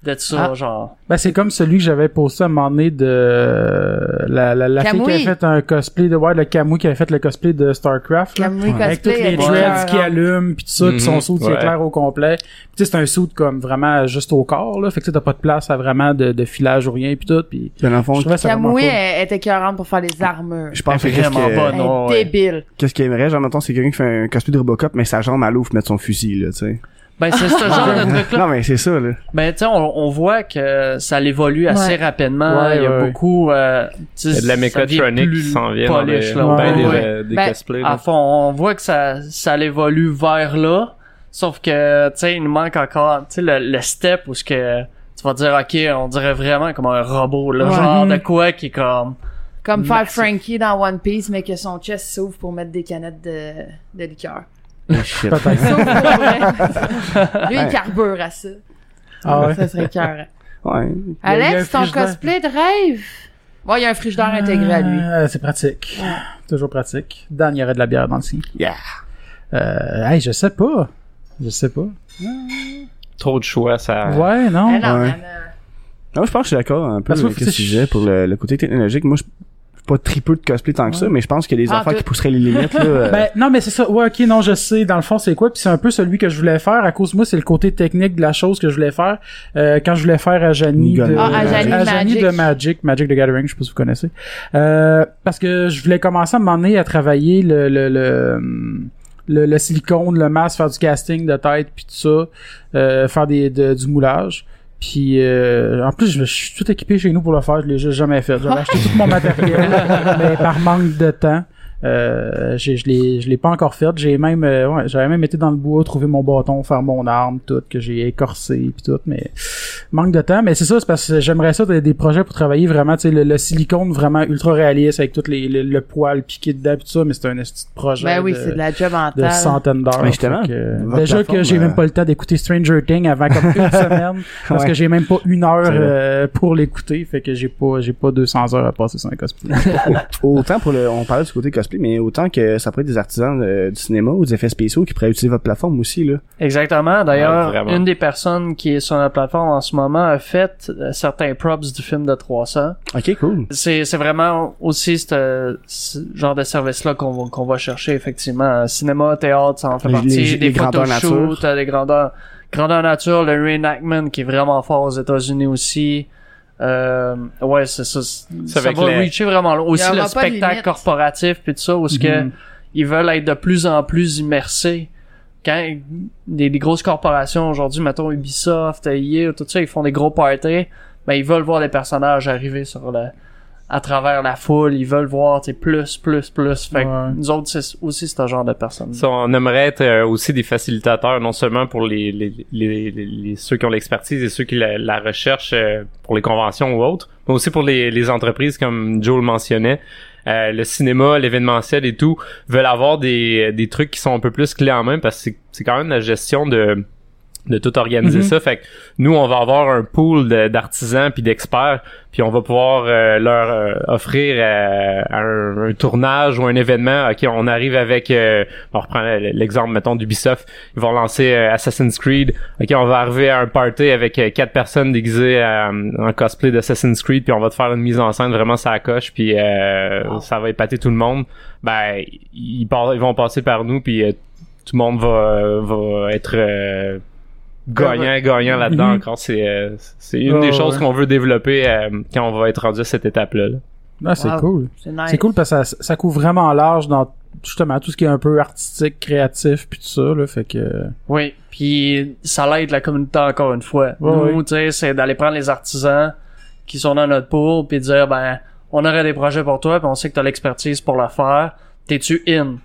De ça, Ah. genre. Ben, c'est comme celui que j'avais posté à un moment donné de la, la, la fille qui avait fait un cosplay de ouais, le Kamui qui avait fait le cosplay de StarCraft. là. Kamui Avec toutes cosplay, les dreads qui allument puis tout ça, puis son Mhm, saut qui ouais. éclaire au complet. Puis tu sais c'est un saut comme vraiment juste au corps là, fait que tu sais, t'as pas de place à vraiment de, de filage ou rien puis tout puis Dans le fond, je cool. elle était écœurante pour faire les armures. je pense que Elle est qu'est-ce vraiment non, ouais. débile. qu'est-ce qu'il aimerait, genre, mettons, c'est quelqu'un qui fait un cosplay de Robocop, mais sa jambe à l'ouf mettre son fusil, là, tu sais. Ben, c'est ce genre de <laughs> truc-là. Non, mais c'est ça, là. Ben, tu sais, on, on voit que ça évolue assez Ouais. rapidement. Ouais, Il y a ouais. beaucoup, euh, tu sais, Il y a de la mécatronique qui s'en vient dans polish, les, là. Ouais, ben des, ouais. euh, des Ben, cosplays. À là. fond, on voit que ça, ça évolue vers là. Sauf que, tu sais, il nous manque encore, tu sais, le, le step où ce que tu vas dire, ok, on dirait vraiment comme un robot, là. Ouais. Genre de quoi qui est comme, Comme faire. Frankie dans One Piece, mais que son chest s'ouvre pour mettre des canettes de, de liqueur. Shit. S'ouvre pour vrai. <laughs> Lui, il carbure à ça. Ah ouais? Ça serait cœur. Ouais. Alex, ton cosplay de rêve? Ouais, il y a un frigidaire intégré à lui. Euh, c'est pratique. Toujours pratique. Dan, il y aurait de la bière dans le sien. Yeah. Euh, hey, je sais pas. Je sais pas. Trop de choix, ça. Ouais, non. Eh non, ouais. mais, euh, Non, je pense que je suis d'accord un peu Parce que avec le sujet pour le, le côté technologique. Moi, je pas tripeux de cosplay tant que ça, mais je pense qu'il y a des Ah, affaires qui pousseraient les limites, là. <laughs> euh, Ben, non, mais c'est ça. Ouais, ok, non, je sais. Dans le fond, c'est quoi? Puis c'est un peu celui que je voulais faire. À cause de moi, c'est le côté technique de la chose que je voulais faire. Euh, quand je voulais faire à Janie de, Ah, à Janie Magic. de Magic, Magic the Gathering, je sais pas si vous connaissez. Euh, parce que je voulais commencer à m'emmener à travailler le, le, le, le, le silicone, le masque, faire du casting de tête, puis tout ça, euh, faire des, de- du moulage. Puis euh, en plus, je, je suis tout équipé chez nous pour le faire. Je l'ai juste jamais fait. J'avais acheté tout mon matériel, <laughs> mais par manque de temps. Euh, j'ai- je l'ai je l'ai pas encore fait j'ai même euh, ouais, j'avais même été dans le bois trouver mon bâton faire mon arme tout que j'ai écorsé puis tout mais manque de temps mais c'est ça c'est parce que j'aimerais ça des, des projets pour travailler vraiment tu sais le, le silicone vraiment ultra réaliste avec tout les, le, le poil piqué dedans pis tout ça mais c'est un petit projet ben oui, de, c'est de la job en de temps. centaines d'heures Mais justement, que, votre déjà que j'ai euh, même pas le temps d'écouter Stranger Things avant comme une <laughs> semaine parce Ouais. que j'ai même pas une heure euh, pour l'écouter fait que j'ai pas j'ai pas 200 heures à passer sur un cosplay <laughs> autant pour le, on parlait du côté cosplay, mais autant que ça pourrait être des artisans euh, du cinéma ou des effets spéciaux qui pourraient utiliser votre plateforme aussi, là. Exactement. D'ailleurs, une des personnes qui est sur notre plateforme en ce moment a fait euh, certains props du film de 300. Ok, cool. C'est, c'est vraiment aussi ce ce genre de service-là qu'on va, qu'on va chercher, effectivement. Cinéma, théâtre, ça en fait Les- partie. les- des photoshoots, des grandeurs, grandeur nature, le reenactment qui est vraiment fort aux États-Unis aussi. Euh, ouais, c'est ça. Ça va les- reacher vraiment loin. Aussi le spectacle corporatif puis tout ça, où ce que Mhm. ils veulent être de plus en plus immersés. Quand des, des grosses corporations aujourd'hui, mettons Ubisoft, EA, tout ça, ils font des gros parties, ben ils veulent voir des personnages arriver sur le à travers la foule, ils veulent voir plus, plus, plus. Fait que nous autres, c'est aussi ce genre de personnes. Ça, on aimerait être euh, aussi des facilitateurs, non seulement pour les, les, les, les- les- ceux qui ont l'expertise et ceux qui la, la recherchent euh, pour les conventions ou autres, mais aussi pour les, les entreprises comme Joe le mentionnait. Euh, le cinéma, l'événementiel et tout veulent avoir des, des trucs qui sont un peu plus clés en main parce que c'est- c'est quand même la gestion de de tout organiser Mhm. ça. Fait que nous, on va avoir un pool de- d'artisans puis d'experts, puis on va pouvoir euh, leur euh, offrir euh, un, un tournage ou un événement. Ok, on arrive avec, euh, on reprend l'exemple mettons d'Ubisoft, ils vont lancer euh, Assassin's Creed. Ok, on va arriver à un party avec euh, quatre personnes déguisées euh, en cosplay d'Assassin's Creed, puis on va te faire une mise en scène vraiment ça coche, puis euh, ça va épater tout le monde. Ben, ils, ils vont passer par nous, puis euh, tout le monde va, va être euh, gagnant, gagnant là-dedans Mhm. encore. C'est euh, c'est une des choses ouais. qu'on veut développer euh, quand on va être rendu à cette étape-là. là. Ah, c'est Wow. cool C'est nice. c'est cool parce que ça, ça couvre vraiment large dans justement tout ce qui est un peu artistique créatif puis tout ça là fait que Oui, puis ça l'aide la communauté encore une fois. Nous, tu sais, c'est d'aller prendre les artisans qui sont dans notre pool puis dire ben on aurait des projets pour toi puis on sait que t'as l'expertise pour le faire. T'es-tu in?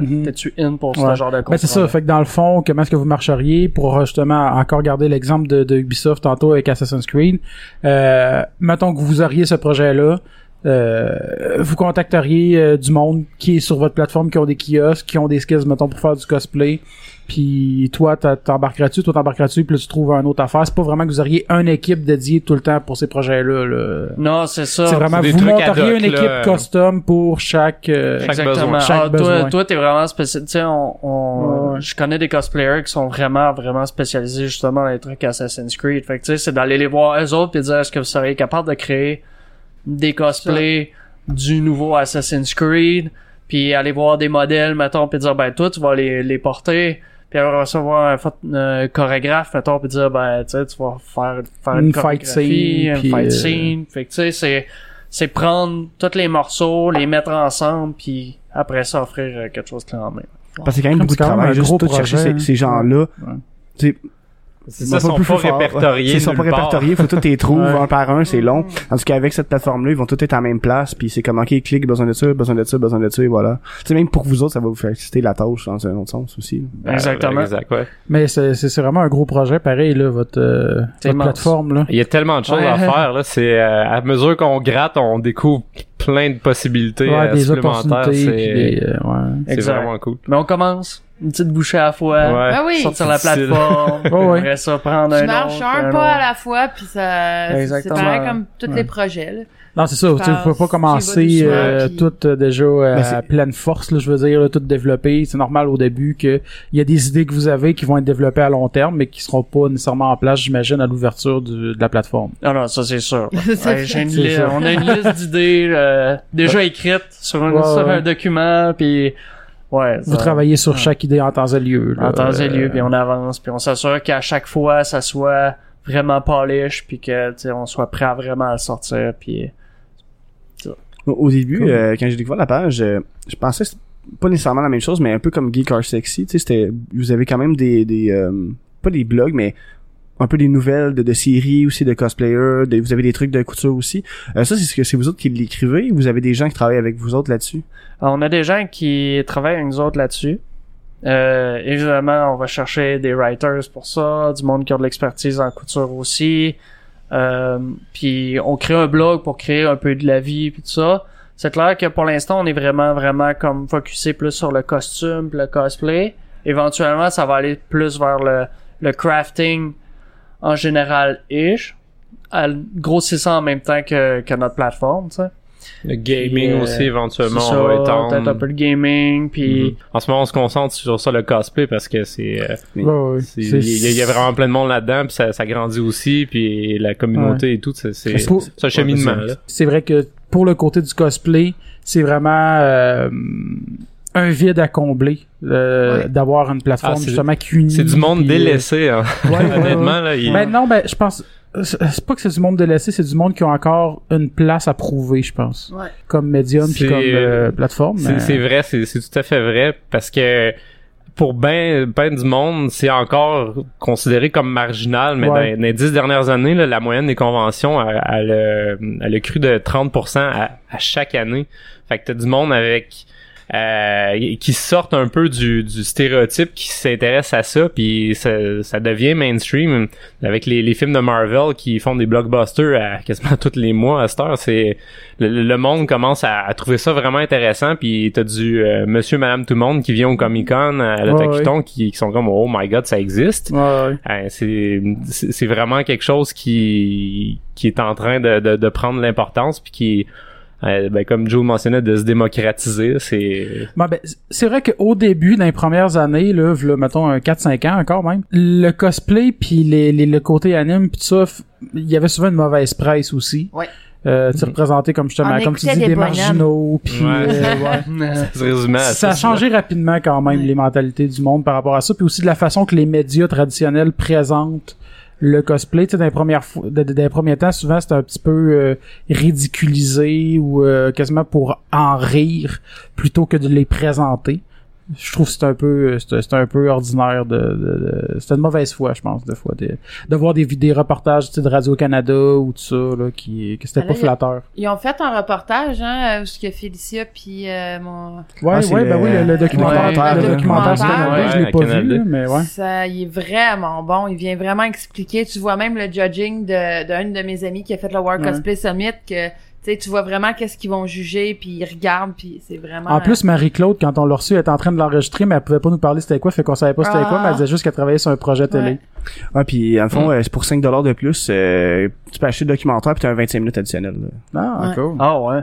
Tu sais? Mhm. T'es-tu in pour ce Ouais. genre de Ben c'est ça, fait que dans le fond, comment est-ce que vous marcheriez pour euh, justement encore garder l'exemple de, de Ubisoft tantôt avec Assassin's Creed? Euh, mettons que vous auriez ce projet-là, euh, vous contacteriez euh, du monde qui est sur votre plateforme, qui ont des kiosques, qui ont des skills, mettons, pour faire du cosplay. Puis toi t'as- t'embarqueras-tu, toi t'embarqueras-tu, puis là tu trouves un autre affaire. C'est pas vraiment que vous auriez une équipe dédiée tout le temps pour ces projets-là. là. Non, c'est ça. C'est vraiment des vous monteriez une là. équipe custom pour chaque. euh, Chaque Exactement. besoin. Chaque Ah, toi, besoin. toi, t'es vraiment spécial. Tu sais, on, on- Ouais, je connais des cosplayers qui sont vraiment, vraiment spécialisés justement dans les trucs Assassin's Creed. Fait que tu sais, c'est d'aller les voir eux autres et dire est-ce que vous seriez capable de créer des cosplays du nouveau Assassin's Creed, puis aller voir des modèles, mettons, puis dire ben toi tu vas les, les porter. Puis après recevoir un euh, chorégraphe, mettons, puis dire, ben, tu sais, tu vas faire, faire une, Une fight scene, une puis, fight euh, scene. Fait que, tu sais, c'est, c'est prendre tous les morceaux, les mettre ensemble, puis après ça, offrir euh, quelque chose clé en main. Parce que c'est quand même beaucoup de travail un juste gros tout chercher ces, hein. ces gens-là. Ouais. C'est ils ça, vont sont plus pas répertoriés. Ils sont pas répertoriés, faut tout les trouver <laughs> Ouais. un par un, c'est long. Mm. Tandis qu'avec cette plateforme-là, ils vont tous être à la même place, puis c'est comme, ok, clique, besoin de ça, besoin de ça, besoin de ça, et voilà. Tu sais, même pour vous autres, ça va vous faciliter la tâche dans un autre sens aussi. Ben, Exactement. Exact, ouais. Mais c'est vraiment un gros projet, pareil là, votre, euh, votre plateforme là. Il y a tellement de choses Ouais. à <laughs> faire là. C'est euh, à mesure qu'on gratte, on découvre plein de possibilités Ouais, euh, des supplémentaires. C'est euh, ouais. vraiment cool. Mais on commence. Une petite bouchée à la fois. Ouais. Ah oui. Sortir la Difficile. plateforme. Ouais, <laughs> ouais. Après ça, prendre Tu un marches autre, un un pas autre. à la fois, puis ça, c'est Exactement. pareil comme tous Ouais. les projets, là. Non, c'est ça. Tu sais, vous pouvez pas commencer euh, tout euh, déjà euh, Ben, à pleine force, là, je veux dire, là, tout développé. C'est normal au début que il y a des idées que vous avez qui vont être développées à long terme, mais qui seront pas nécessairement en place, j'imagine, à l'ouverture du- de la plateforme. Ah non, ça c'est sûr. <laughs> Une on a une liste d'idées euh, déjà écrites sur, Ouais, sur ouais. un document, puis ouais. Vous travaillez sur ouais. chaque idée en temps et lieu. là. en temps et lieu, Euh, puis on avance, puis on s'assure qu'à chaque fois, ça soit vraiment polish, puis que tu sais, on soit prêt à vraiment le sortir, puis Au- début, Cool. euh, quand j'ai découvert la page, euh, je pensais que c'était pas nécessairement la même chose, mais un peu comme Geek Are Sexy, tu sais, c'était, vous avez quand même des, des euh, pas des blogs, mais un peu des nouvelles de, de séries aussi, de cosplayers, vous avez des trucs de couture aussi. Euh, ça, c'est ce que c'est vous autres qui l'écrivez, ou vous avez des gens qui travaillent avec vous autres là-dessus? On a des gens qui travaillent avec nous autres là-dessus. Euh, évidemment, on va chercher des writers pour ça, du monde qui a de l'expertise en couture aussi. Euh, puis on crée un blog pour créer un peu de la vie puis tout ça. C'est clair que pour l'instant, on est vraiment vraiment comme focusé plus sur le costume, le cosplay. Éventuellement, ça va aller plus vers le, le crafting en général ish, à grossissant en même temps que, que notre plateforme, tu sais. Le gaming Puis, euh, aussi, éventuellement, on va étendre. peut-être un peu le gaming, puis Mhm. En ce moment, on se concentre sur ça, le cosplay, parce que c'est... euh, ouais, Il y, a- il y a vraiment plein de monde là-dedans, puis ça, ça grandit aussi, puis la communauté et tout, c'est c'est Pour- c'est un cheminement. Ouais, là. c'est vrai que pour le côté du cosplay, c'est vraiment euh, un vide à combler euh, Ouais. d'avoir une plateforme Ah, justement qui unit. C'est du monde puis, euh, délaissé, hein. ouais, <laughs> honnêtement. Là, il- Ben non, ben je pense c'est pas que c'est du monde délaissé, c'est du monde qui a encore une place à prouver, je pense, Ouais. comme médium puis comme euh, plateforme. C'est vrai, c'est tout à fait vrai parce que pour ben ben du monde, c'est encore considéré comme marginal, mais Ouais. dans, dans les dix dernières années, là, la moyenne des conventions, elle, elle, a- elle a cru de 30% à, à chaque année. Fait que t'as du monde avec euh, qui sortent un peu du, du stéréotype, qui s'intéresse à ça, puis ça, ça devient mainstream avec les, les films de Marvel qui font des blockbusters à quasiment <laughs> tous les mois à cette heure. C'est le, le monde commence à, à trouver ça vraiment intéressant, puis t'as du euh, Monsieur, Madame, tout le monde qui vient au Comic Con à la Ouais, qui, qui sont comme oh my God, ça existe. Ouais, ouais. Euh, c'est c'est c'est vraiment quelque chose qui qui est en train de, de, de prendre l'importance puis qui euh, ben, comme Joe mentionnait de se démocratiser c'est Bon, ben, c'est vrai qu'au début, dans les premières années, là, v'là, mettons un 4-5 ans encore même, le cosplay puis les, les, le côté anime puis tout ça, il y avait souvent une mauvaise presse aussi. Ouais. Euh, tu sais, représenté comme justement, comme tu dis, des des marginaux puis Ouais. euh, <laughs> ouais. ça se résumait à ça a changé rapidement quand même Ouais. les mentalités du monde par rapport à ça puis aussi de la façon que les médias traditionnels présentent le cosplay tu sais dans les premières premiers temps souvent c'était un petit peu euh, ridiculisé ou euh, quasiment pour en rire plutôt que de les présenter je trouve que c'est un peu c'est un peu ordinaire de, de, de- c'était une mauvaise foi je pense des fois de, de voir des des reportages tu sais, de Radio Canada ou tout ça là qui que c'était Ah, pas flatteur Ils ont fait un reportage, hein, où ce que Félicia puis euh, mon... ouais Ah, ouais le- ben oui le, le documentaire Ouais, le le documentaire. Canada, je l'ai Ouais, pas Canada. vu là, mais ouais Ça, il est vraiment bon. Il vient vraiment expliquer. Tu vois même le judging de d'un de mes amis qui a fait le World Ouais. Cosplay Summit que sais, tu vois vraiment qu'est-ce qu'ils vont juger, puis ils regardent, puis c'est vraiment... En plus, Marie-Claude, quand on l'a reçue, elle était en train de l'enregistrer, mais elle pouvait pas nous parler c'était quoi, fait qu'on savait pas c'était Ah. quoi, mais elle disait juste qu'elle travaillait sur un projet télé. Ouais. Ah, puis, en fond, euh, c'est pour 5 dollars de plus, euh, tu peux acheter le documentaire puis t'as un 25 minutes additionnel, là. Ah, Ouais. cool. Ah ouais.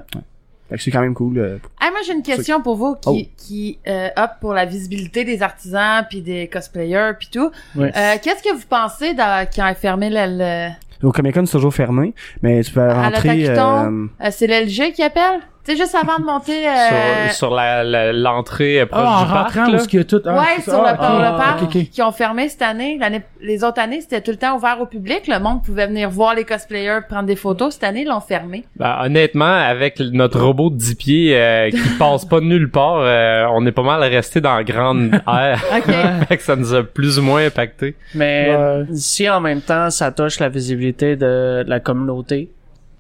Fait que c'est quand même cool, euh. Ah, moi, j'ai une question pour vous qui, Oh. qui euh, opte pour la visibilité des artisans puis des cosplayers puis tout. Euh, Qu'est-ce que vous pensez qui a fermé le... le- Au Comic Con, c'est toujours fermé, mais tu peux À la rentrer, euh, euh, c'est l'LG qui appelle? Tu sais, juste avant de monter... euh, Sur, sur la- la- l'entrée euh, proche Ah, en du parc, rentrant, là. où est-ce qu'il y a tout... ah, Ouais, sur le, ah, le parc, qui ont fermé cette année. L'année, les autres années, c'était tout le temps ouvert au public. Le monde pouvait venir voir les cosplayers, prendre des photos. Cette année, ils l'ont fermé. Ben, honnêtement, avec notre robot de 10 pieds euh, qui <laughs> passe pas de nulle part, euh, on est pas mal resté dans la grande <laughs> air. OK. <laughs> fait que ça nous a plus ou moins impacté. Mais Ouais. si en même temps ça touche la visibilité de, la communauté,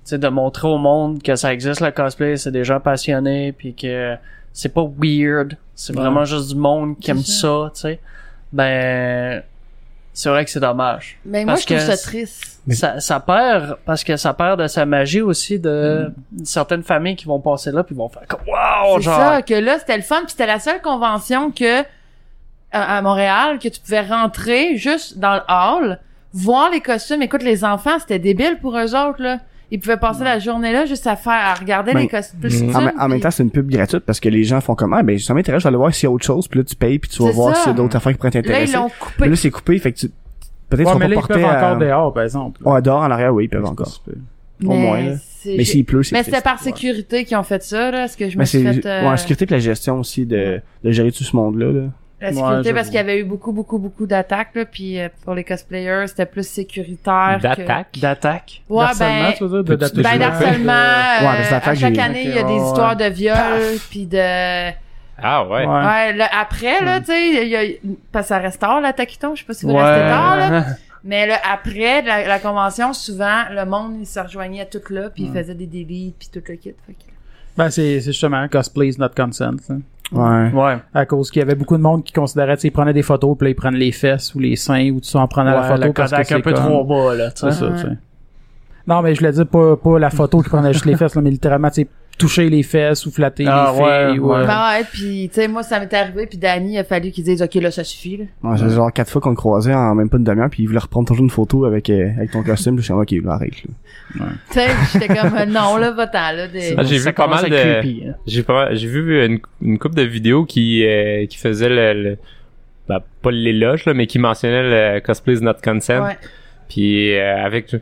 sais, de montrer au monde que ça existe le cosplay, c'est des gens passionnés, puis que c'est pas weird, c'est Ouais. vraiment juste du monde qui C'est aime ça. ça, tu sais. Ben, c'est vrai que c'est dommage. Mais moi, je trouve que ça c'est- triste. Ça, ça perd parce que ça perd de sa magie aussi de certaines familles qui vont passer là puis vont faire comme wow c'est genre ça, que là, c'était le fun. Puis c'était la seule convention que à, à Montréal que tu pouvais rentrer juste dans le hall, voir les costumes. Écoute, les enfants, c'était débile pour eux autres, là. Ils pouvaient passer la journée là juste à faire, à regarder Ben, les costumes. mm. en, même- en même temps, c'est une pub gratuite parce que les gens font comme, ah, ben, ça m'intéresse, je vais aller voir s'il y a autre chose, puis là, tu payes, puis tu vas voir s'il y a d'autres affaires qui pourraient là, ils t'intéresser. l'ont Mais coupé. là, c'est coupé, fait que tu, peut-être Ouais, mais là, ils peuvent à... encore dehors, par exemple. On adore en arrière, oui, ils peuvent encore. Au moins, là. Mais s'il pleut, c'est Mais c'était par sécurité qu'ils ont fait ça, là. Est-ce que je me Mais suis c'est, fait... euh, ouais, sécurité et la gestion aussi de, de gérer tout ce monde-là, là? La sécurité Ouais, parce qu'il y avait eu beaucoup, beaucoup, beaucoup d'attaques, là. Puis euh, pour les cosplayers, c'était plus sécuritaire. que- D'attaque. d'attaque. Ouais, D'harcèlement, ben... tu veux dire, de- Ben, d'harcèlement. d'harcèlement, euh, Ouais, mais c'est à chaque année, il y a des ouais, histoires de viol, puis de... Ah ouais. Ouais. Ouais, là, après, là, tu sais, il y a... Parce que ça reste tard, là, Taquiton, je sais pas si vous Ouais. restez tard, là. <laughs> Mais là, après la, la convention, souvent, le monde, il se rejoignait tout là, puis il faisait des délits, puis tout le kit. Fait que... Ben, c'est c'est justement cosplay is not consent. ça. Ouais. ouais. À cause qu'il y avait beaucoup de monde qui considérait, tu sais, ils prenaient des photos, puis là, ils prennent les fesses ou les seins, ou tout ça en prenant la Ouais, photo le parce que c'est un peu comme- trop bas là, tu sais. C'est ça, Ouais. tu sais. Non, mais je voulais dire pas, pas la photo qui prenait juste les fesses, là, mais littéralement, tu sais, toucher les fesses ou flatter Ah, les ouais, filles. ou, ouais. euh, Ben ouais, puis tu sais, moi, ça m'est arrivé, puis Danny, il a fallu qu'il dise, OK, là, ça suffit, là. Ouais, c'est genre quatre fois qu'on le croisait en même pas une demi-heure, puis il voulait reprendre toujours une photo avec, euh, avec ton costume, je suis ok, là, arrête, là. Tu sais, j'étais comme, euh, non, là, va-t'en, là. Des... Ah, j'ai vu pas mal de- creepy, hein. J'ai pas, j'ai vu une, une couple de vidéos qui, euh, qui faisaient le, le- ben, pas l'éloge, là, mais qui mentionnaient le cosplay is not consent. Ouais. Puis euh, avec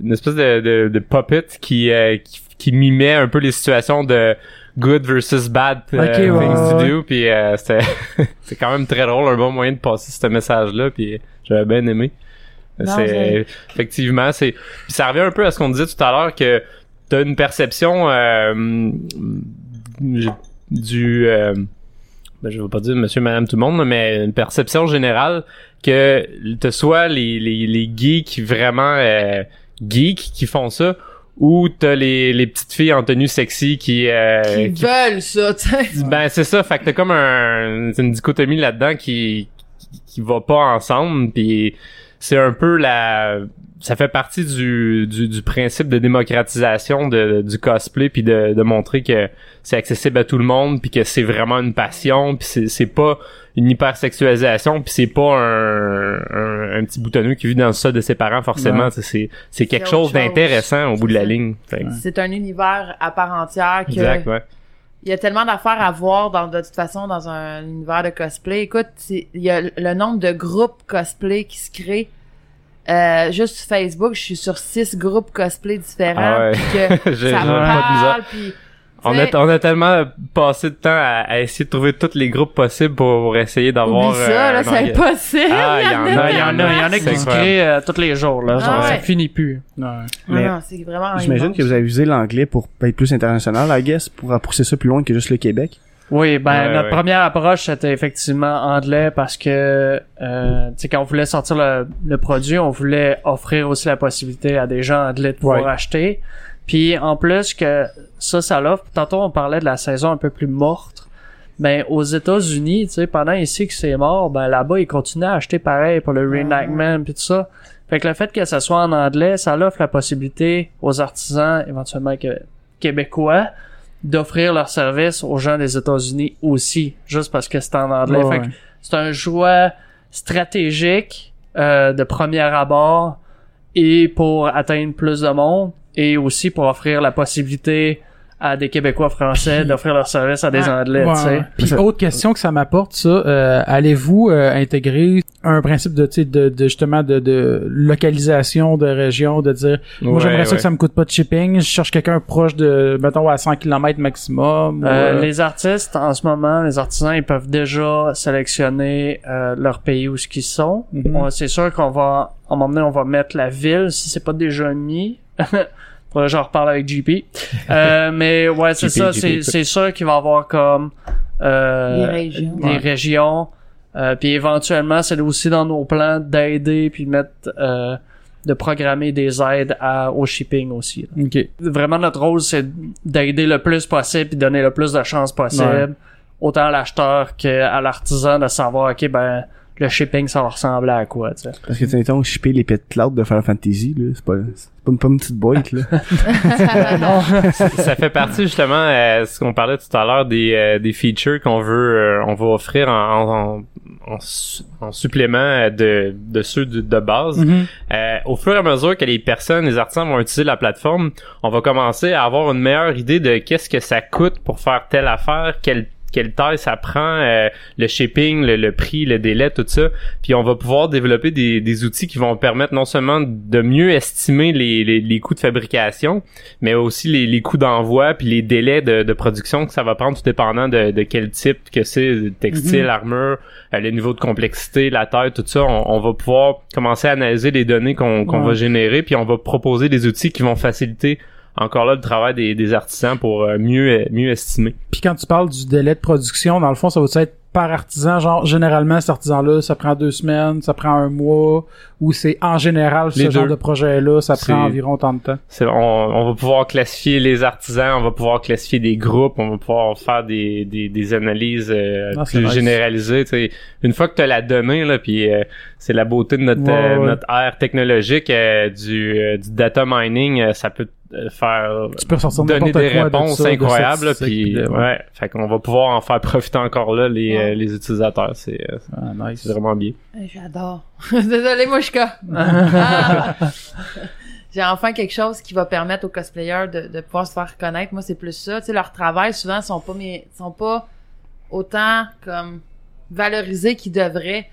une espèce de, de, de puppet qui, euh, qui qui mimait un peu les situations de good versus bad euh, Ok, ouais, things to do puis euh, c'était <laughs> c'est quand même très drôle un bon moyen de passer ce message là puis j'avais bien aimé. C'est effectivement c'est ça revient un peu à ce qu'on disait tout à l'heure que t'as une perception euh, du euh, ben, je veux pas dire monsieur madame tout le monde mais une perception générale que t'as soit les, les, les geeks vraiment euh, geeks qui font ça ou t'as les, les petites filles en tenue sexy qui, euh, Qui qui- veulent ça, tu sais. <laughs> ben c'est ça fait que t'as comme un une dichotomie là-dedans qui, qui qui va pas ensemble puis c'est un peu la ça fait partie du, du, du principe de démocratisation de, du cosplay puis de, de montrer que c'est accessible à tout le monde puis que c'est vraiment une passion puis c'est, c'est pas une hypersexualisation puis c'est pas un, un, un petit boutonneux qui vit dans le sol de ses parents forcément c'est, c'est, quelque chose d'intéressant au bout de la ligne C'est un univers à part entière que exact ouais il y a tellement d'affaires à voir dans, de toute façon dans un univers de cosplay. Écoute, il y a le nombre de groupes cosplay qui se créent. Euh, juste sur Facebook, je suis sur six groupes cosplay différents. Ah ouais. que <laughs> ça me parle, puis On a, on a tellement passé de temps à, à essayer de trouver tous les groupes possibles pour essayer d'avoir. Ça, euh, là, c'est orga- impossible. Ah, il y en a, <laughs> Il y en a, il y en a qui créent euh, tous les jours, là. Genre, Ah ça finit plus. ouais. Mais- non, c'est vraiment J'imagine que vous avez usé l'anglais pour être plus international, I guess, pour pousser ça plus loin que juste le Québec. Oui, ben Ouais, notre ouais. première approche c'était effectivement anglais parce que euh, tu sais quand on voulait sortir le, le produit, on voulait offrir aussi la possibilité à des gens anglais de pouvoir Ouais. acheter. Puis en plus que ça ça l'offre. Tantôt on parlait de la saison un peu plus morte. Ben, aux États-Unis, tu sais, pendant ici que c'est mort, ben là-bas, ils continuent à acheter pareil pour le reenactment pis tout ça. Fait que le fait que ça soit en anglais, ça offre la possibilité aux artisans, éventuellement que- québécois, d'offrir leur service aux gens des États-Unis aussi, juste parce que c'est en anglais. Fait ouais. que c'est un choix stratégique euh, de premier abord et pour atteindre plus de monde et aussi pour offrir la possibilité à des Québécois français d'offrir leur service à des Ouais. Anglais, Ouais, ouais. Puis Ça- autre question que ça m'apporte, ça, euh, allez-vous euh, intégrer un principe de, tu sais, de, de justement de, de localisation de région, de dire, moi Ouais, j'aimerais ça que ça me coûte pas de shipping, je cherche quelqu'un proche de, mettons à 100 km maximum. ou, Euh, euh, les artistes, en ce moment, les artisans, ils peuvent déjà sélectionner euh, leur pays où ce qu'ils sont. Mhm. C'est sûr qu'on va, à un moment donné, on va mettre la ville, si c'est pas déjà mis. <laughs> Faudrait que j'en reparle avec JP. Euh, <laughs> mais ouais, c'est ça, c'est, sûr qu'il va y avoir comme euh, Les régions. des Ouais. régions. Euh, puis éventuellement, c'est aussi dans nos plans d'aider puis mettre euh, de programmer des aides à, au shipping aussi. là Ok. vraiment notre rôle c'est d'aider le plus possible et donner le plus de chances possible Ouais. autant à l'acheteur qu'à l'artisan de savoir ok ben le shipping ça va ressembler à quoi tu sais? Parce que, tu sais, shipper les pet cloud de Final Fantasy, là, c'est pas, c'est pas, une- pas une petite boîte, là. <laughs> ça fait partie justement euh, ce qu'on parlait tout à l'heure des, euh, des features qu'on veut euh, on va offrir en, en, en, su- en supplément de, de ceux de, de base. Mhm. Euh, au fur et à mesure que les personnes, les artisans vont utiliser la plateforme, on va commencer à avoir une meilleure idée de qu'est-ce que ça coûte pour faire telle affaire, quelle quelle taille ça prend, euh, le shipping, le, le prix, le délai, tout ça. Puis on va pouvoir développer des, des outils qui vont permettre non seulement de mieux estimer les, les, les coûts de fabrication, mais aussi les, les coûts d'envoi puis les délais de, de production que ça va prendre tout dépendant de, de quel type que c'est, textile, Mhm. armure, euh, le niveau de complexité, la taille, tout ça. On, on va pouvoir commencer à analyser les données qu'on qu'on Ouais. va générer puis on va proposer des outils qui vont faciliter encore là le travail des, des artisans pour euh, mieux mieux estimer. Puis quand tu parles du délai de production, dans le fond, ça va être par artisan, genre généralement cet artisan-là, ça prend deux semaines, ça prend un mois, ou c'est en général Les ce genre de projet-là, ça prend environ tant de temps? C'est- on, on va pouvoir classifier les artisans, on va pouvoir classifier des groupes, on va pouvoir faire des, des, des analyses euh, Ah, plus nice. généralisées. Une fois que tu as la donnée, là, puis euh, c'est la beauté de notre, Ouais, euh, ouais. notre ère technologique euh, du, euh, du data mining, euh, ça peut euh, faire Tu peux ressortir donner des de réponses ça, de incroyables. statistiques, Puis de- ouais. ouais, fait qu'on va pouvoir en faire profiter encore là les, Ouais. euh, les utilisateurs. C'est euh, Ah, nice. c'est vraiment bien. Eh, J'adore. <laughs> Désolée, Mouchka. Ah. J'ai enfin quelque chose qui va permettre aux cosplayers de, de pouvoir se faire connaître. Moi, c'est plus ça. Tu sais, leur travail, souvent, sont pas, mais, sont pas autant, comme, valorisés qu'ils devraient.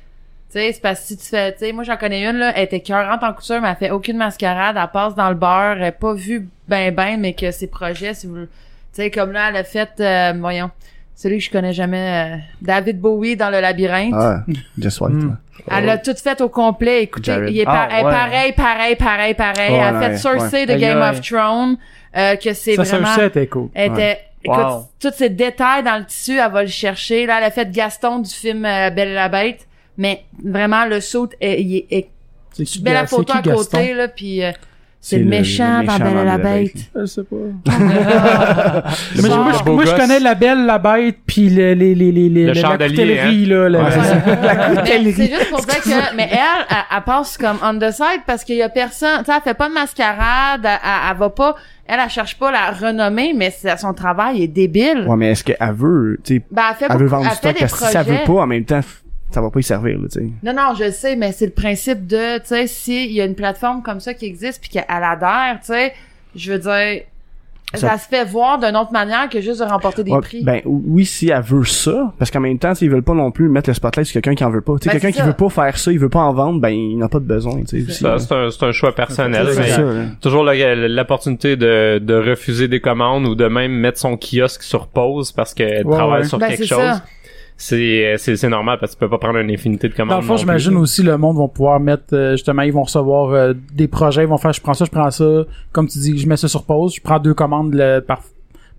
Tu sais, c'est parce que si tu fais, tu sais, moi, j'en connais une, là, elle était cœurante en couture, mais elle fait aucune mascarade, elle passe dans le beurre, elle est pas vue ben ben, mais que ses projets, si vous, tu sais, comme là, elle a fait, euh, voyons, celui que je connais jamais, euh, David Bowie dans le labyrinthe. Ah, Just White, Hmm. Elle l'a tout fait au complet. Écoutez, Jared. il est, Ah, par- elle est ouais. pareil, pareil, pareil, pareil. Elle a ouais, fait Cersei de. Game of Thrones, euh, que c'est Ça, ça vraiment... était cool. Elle était... Écoute, Wow. tous ces détails dans le tissu, elle va le chercher. Là, elle a fait Gaston du film euh, Belle et la Bête. Mais vraiment, le saut, est, il est, est- qui, mets la photo à côté, là, puis euh, c'est le, le- méchant le dans méchant Belle et la Belle la Bête. Je sais pas. <laughs> Mais moi, je, moi, je connais la belle, la bête, puis le, les, les, les, les, Le la coutellerie, là. la- Ouais, <laughs> la Mais coutellerie. c'est juste pour dire que, mais elle, elle, elle passe comme on the side parce qu'il y a personne, tu sais, elle fait pas de mascarade, elle, elle, elle va pas, elle, elle cherche pas la renommée, mais son travail est débile. Ouais, mais est-ce qu'elle veut, tu sais, Ben, elle fait elle veut beaucoup, vendre elle du fait stock des parce que si ça veut pas, en même temps, ça va pas y servir, là, tu sais. Non, non, je le sais, mais c'est le principe de, tu sais, s'il y a une plateforme comme ça qui existe puis qu'elle adhère, tu sais, je veux dire, ça, Ça- se fait voir d'une autre manière que juste de remporter des Ouais, prix. Ben oui, si elle veut ça, parce qu'en même temps, ils veulent pas non plus mettre le spotlight sur quelqu'un qui en veut pas. Tu sais, Ben, quelqu'un c'est qui veut pas faire ça, il veut pas en vendre, ben il n'a pas de besoin, tu sais. aussi, Ça, c'est un, c'est un choix personnel. C'est mais- ça, là. toujours l'opportunité de, de refuser des commandes ou de même mettre son kiosque sur pause parce qu'elle Ouais, travaille ouais. sur Ben, quelque c'est chose. ça. C'est c'est c'est normal parce que tu peux pas prendre une infinité de commandes. Dans le fond, j'imagine aussi le monde vont pouvoir mettre euh, justement ils vont recevoir euh, des projets, ils vont faire je prends ça, je prends ça, comme tu dis, je mets ça sur pause, je prends deux commandes le- par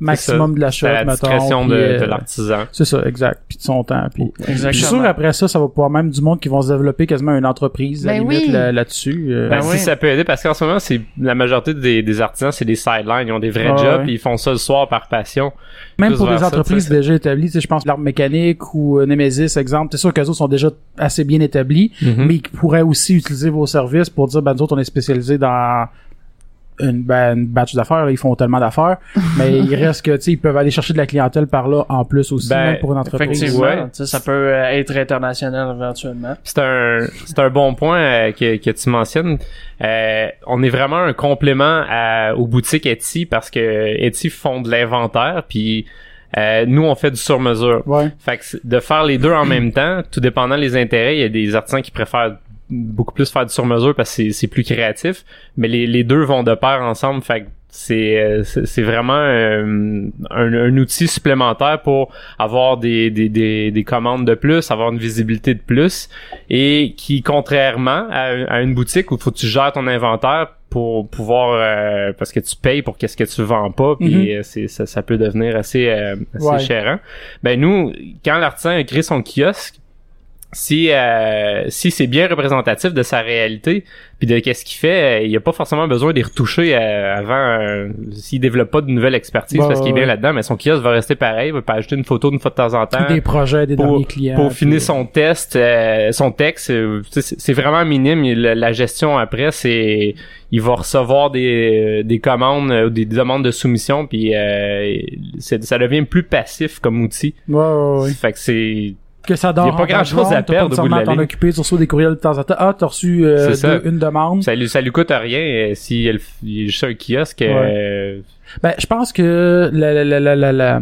maximum de la shot, la mettons. discrétion puis, de, euh, de l'artisan. C'est ça, exact. Puis de son temps. Puis je suis Exactement. sûr après ça, ça va pouvoir même du monde qui vont se développer quasiment une entreprise à Ben limite là- là-dessus. euh, Ben, Ben si oui. ça peut aider, parce qu'en ce moment, c'est la majorité des, des artisans, c'est des sidelines. Ils ont des vrais Ah jobs, ouais. puis ils font ça le soir par passion. Même pour des entreprises déjà établies, tu sais, je pense l'arme mécanique ou euh, Nemesis, exemple, c'est sûr qu'eux autres sont déjà assez bien établis, Mhm. mais ils pourraient aussi utiliser vos services pour dire, ben nous autres, on est spécialisés dans une, ben, une batch d'affaires, là, ils font tellement d'affaires, <laughs> mais il reste que, tu sais, ils peuvent aller chercher de la clientèle par là en plus aussi, Ben, même pour une entreprise. Effectivement, Ouais. ça peut euh, être international éventuellement. C'est un, c'est un bon point euh, que, que tu mentionnes. Euh, on est vraiment un complément à, aux boutiques Etsy parce que Etsy font de l'inventaire, puis euh, nous on fait du sur-mesure. Ouais. Fait que de faire les deux en même temps, tout dépendant des intérêts, il y a des artisans qui préfèrent beaucoup plus faire du sur-mesure parce que c'est- plus créatif, mais les, les deux vont de pair ensemble. Fait que c'est euh, c'est c'est vraiment euh, un, un outil supplémentaire pour avoir des, des, des, des commandes de plus, avoir une visibilité de plus et qui, contrairement à, à une boutique où il faut que tu gères ton inventaire pour pouvoir euh, parce que tu payes pour qu'est-ce que tu vends pas puis euh, c'est ça, ça peut devenir assez euh, assez Ouais. chérant. Ben nous quand l'artisan a créé son kiosque si euh, si c'est bien représentatif de sa réalité puis de qu'est-ce qu'il fait, euh, il y a pas forcément besoin d'y retoucher euh, avant euh, s'il développe pas de nouvelle expertise Ouais, parce qu'il est bien là-dedans, mais son kiosque va rester pareil, il va pas ajouter une photo une fois de temps en temps des projets, des pour- derniers clients. pour puis- finir son test, euh, son texte, euh, c'est vraiment minime. La, la gestion après, c'est il va recevoir des, des commandes euh, ou des demandes de soumission, puis euh, ça devient plus passif comme outil. Ouais, ouais, ouais. Fait que c'est Que ça dort Y a pas grand-chose background, à perdre pas au bout de à t'en occuper, tu reçois des courriels de temps en temps. Ah, t'as reçu euh, deux- une demande. ça lui ça lui coûte rien euh, si elle il est juste un kiosque. euh, Ben, je pense que la, la, la, la, la, la,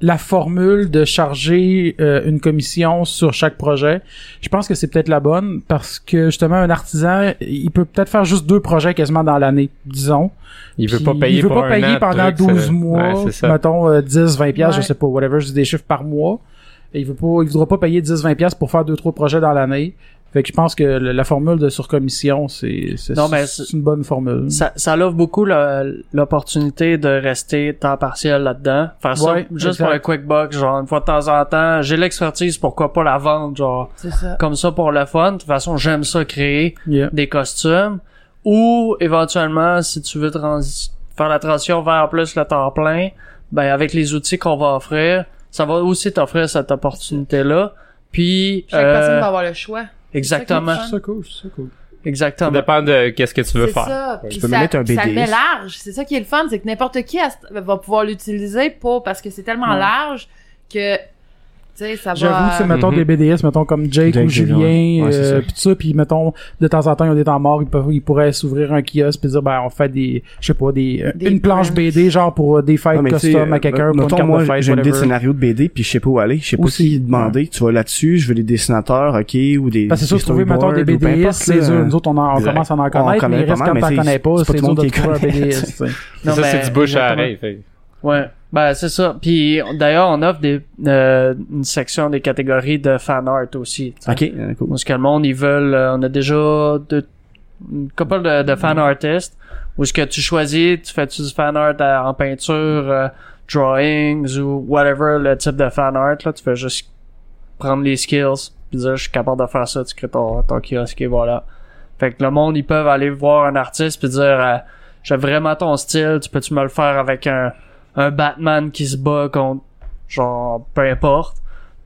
la formule de charger euh, une commission sur chaque projet, je pense que c'est peut-être la bonne parce que justement un artisan, il peut peut-être faire juste deux projets quasiment dans l'année, disons. il veut Puis pas payer il veut pour pas un payer an pendant trucs, 12 ça. mois, Ouais, c'est ça. mettons euh, 10 20 pièces, je Ouais. sais pas, whatever, je dis des chiffres par mois. Il veut pas il voudra pas payer 10 20 pièces pour faire deux trois projets dans l'année. Fait que je pense que le- la formule de surcommission, c'est une bonne formule. Ça, ça offre beaucoup l'opportunité de rester temps partiel là-dedans. Faire ça Ouais, juste exact. pour un quick buck, genre une fois de temps en temps. J'ai l'expertise, pourquoi pas la vendre, genre C'est ça. comme ça pour le fun. De toute façon, j'aime ça créer Yeah. des costumes. Ou éventuellement, si tu veux faire la transition vers plus le temps plein, ben avec les outils qu'on va offrir, ça va aussi t'offrir cette opportunité-là. Puis Chaque euh, personne va avoir le choix. exactement, C'est Ça cool, ça cool. Ça exactement. dépend de qu'est-ce que tu veux C'est faire. ça. Tu peux ça, me mettre un ça le met large. C'est ça qui est le fun, c'est que n'importe qui va pouvoir l'utiliser pour parce que c'est tellement Ouais. large que ça va. J'avoue, sais, mettons Mhm. des BDS, mettons comme Jake, Jake, ou Julien, ouais. Ouais, c'est euh, ça. pis tout ça, puis mettons de temps en temps ils ont des temps morts, ils peuvent, ils pourraient s'ouvrir un kiosque puis dire ben on fait des, je sais pas des, euh, Des une planche. BD genre pour euh, des tu sais, custom à euh, quelqu'un pour une moi, de fête, j'ai une idée de scénario de BD, puis je sais pas où aller. Je sais pas Aussi, qui demander. Tu vas là-dessus, je veux des dessinateurs, ok, ou des. Parce que c'est sûr, des trouver, mettons, des BDS, c'est là. sûr, nous autres, on, en, on commence à en On connaître, mais reste quand t'en c'est- connais pas, c'est pas c'est tout le dur monde de trouver un. BDS. Non, ça, c'est du bouche à oreille. fait. Ouais, ben c'est ça. Puis d'ailleurs, on offre des euh, une section des catégories de fan art aussi. tu sais. Ok, euh, cool. Parce que le monde, ils veulent... euh, on a déjà deux, une couple de, de fan artists où ce que tu choisis, tu fais du fan art à- en peinture, euh, drawings ou whatever le type de fan art. Là, tu fais juste prendre les skills puis dire je suis capable de faire ça, tu crées ton, ton kiosque et voilà. Fait que le monde, ils peuvent aller voir un artiste puis dire euh, j'ai vraiment ton style, tu peux-tu me le faire avec un, un Batman qui se bat contre genre peu importe.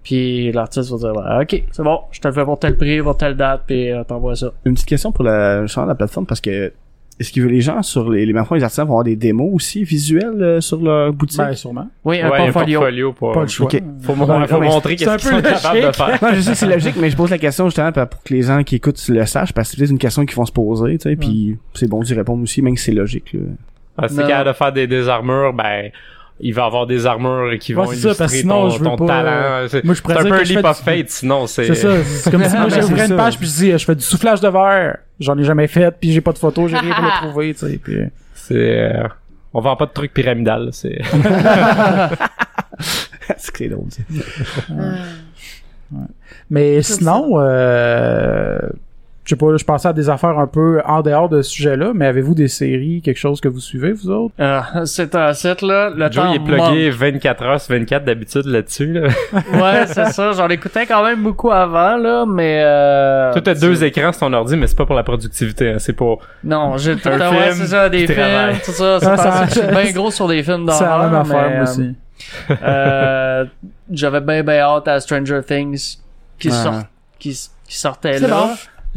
Puis l'artiste va dire bah, ok, c'est bon, je te le fais pour tel prix, pour telle date, puis euh, t'envoies ça. Une petite question pour la, justement, la plateforme, parce que est-ce que les gens sur les, les maintenant les artisans vont avoir des démos aussi visuelles euh, sur leur boutique? Ben, sûrement. Oui, un Ouais, a un portfolio. portfolio pour... Pas le choix. Faut, Ben, montrer c'est qu'est-ce un qu'ils peu sont capables de faire. non, je sais que c'est logique, mais je pose la question justement pour que les gens qui écoutent le sachent, parce que c'est une question qu'ils vont se poser, tu sais, puis c'est bon d'y répondre aussi, même si c'est logique. Là. Ah, si t'es capable de faire des, des armures, ben, il va avoir des armures qui Ouais, vont c'est ça, illustrer parce que sinon, ton, je veux ton pas, talent. C'est Moi, je c'est un peu un leap of du- fate, sinon c'est... C'est ça, c'est comme <laughs> si moi j'ouvrais une page puis je dis je fais du soufflage de verre. J'en ai jamais fait puis j'ai pas de photos, j'ai rien pour le <laughs> trouver, tu sais. Puis... C'est... euh, on vend pas de trucs pyramidal, c'est... <laughs> c'est que c'est drôle. tu sais. Euh, Mais sinon, euh, je sais pas, je pensais à des affaires un peu en dehors de ce sujet-là, mais avez-vous des séries, quelque chose que vous suivez, vous autres? Euh, c'est un site là, le temps Joe, il est plugué 24 heures sur 24 d'habitude là-dessus, là. <laughs> Ouais, c'est ça. J'en écoutais quand même beaucoup avant là, mais euh, Toi, t'as deux écrans sur ton ordi, mais c'est pas pour la productivité, hein, c'est pour... Non, j'ai tout temps, ouais, c'est ça, des films, travail. tout ça. C'est Ah, parce ça- que je suis bien gros sur des films C'est la d'horreur. même affaire, mais, moi aussi. <laughs> euh, j'avais bien bien hâte à Stranger Things qui Ah. sort, qui, qui sortait C'est là. bon.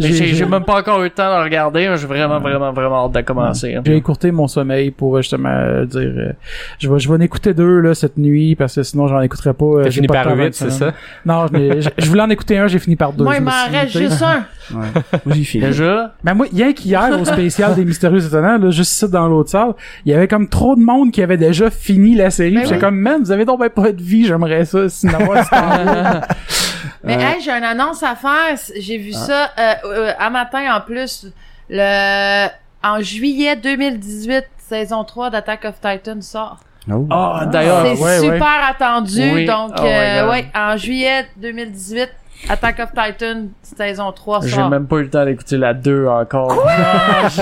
J'ai- J'ai j'ai j'ai- même pas encore eu le temps de regarder. mais J'ai vraiment, vraiment, vraiment hâte de commencer. hein. J'ai écourté mon sommeil pour euh, justement euh, dire euh, je vais je vais en écouter deux là cette nuit parce que sinon j'en écouterai pas. euh, T'as j'ai fini pas par temps dans 8, une c'est ça? Non, je, je, voulais en écouter un, j'ai fini par deux. Moi, il me m'en reste juste un. <laughs> Ouais. Moi, j'ai fini. Déjà, Ben moi, rien qu'hier au spécial des Mystérieux Étonnants, là, juste ici dans l'autre salle, il y avait comme trop de monde qui avait déjà fini la série. Ben Puis J'étais oui. comme, man, vous avez donc ben pas de vie, j'aimerais ça, sinon avoir. <laughs> Mais Ouais. hey, j'ai une annonce à faire. J'ai vu ça euh, euh, à matin en plus. Le en juillet 2018, saison 3 d'Attack of Titan sort. Oh. Ah, d'ailleurs, C'est ouais, super ouais. attendu. Oui. Donc, Oh euh, ouais, en juillet 2018, Attack of Titan, saison 3 j'ai même pas eu le temps d'écouter la 2 encore. je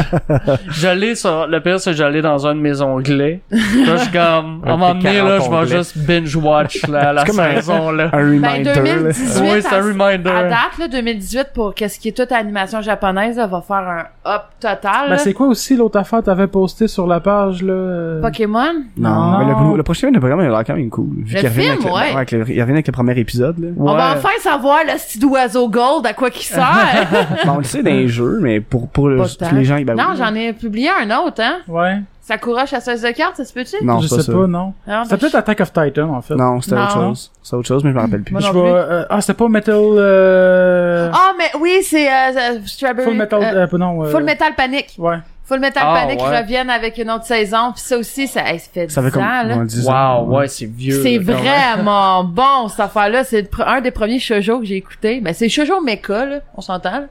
<laughs> je l'ai sur, le pire c'est que je l'ai dans un de mes onglets. Là, je suis comme, à un moment de donné, là, 40 je vais juste binge watch la, la un- saison, là. Un Ben, reminder, là. 2018, Oui, c'est un à- reminder. À date, là, 2018, pour qu'est-ce qui est toute animation japonaise, là, va faire un up total. ben c'est quoi aussi l'autre affaire que t'avais posté sur la page, là? Pokémon? Non, Non. mais le, le prochain le programme il a l'air quand même cool. Vu Le film, avec le- ouais. avec le- il revient avec le premier épisode, là. On va enfin savoir le petit oiseau gold à quoi qui <laughs> sert? Bon, on le sait dans les jeux, mais pour, pour, le- les gens, ben non, oui. j'en ai publié un autre, hein. Ouais. Sakura chasseuse de cartes, ça se peut-tu? Non, je pas sais ça. pas, non. Non, C'était peut-être Attack of Titan, en fait. Non, c'était autre chose. C'est autre chose, mais je me rappelle plus. Moi Je euh, ah, c'était pas Metal, euh... Ah, mais oui, c'est euh, euh, Strawberry. Full Metal, euh, euh, non, euh, Full Metal Panic. Ouais. Full Metal Ah, Panic ouais. reviennent avec une autre saison. Puis ça aussi, ça, hey, ça fait 10 Ça fait comme, ans, là. on dit ça. Wow, ouais, c'est vieux. C'est vraiment <laughs> bon, cette affaire-là. C'est un des premiers shoujo que j'ai écouté. Ben, c'est shoujo mecha, là. On s'entend.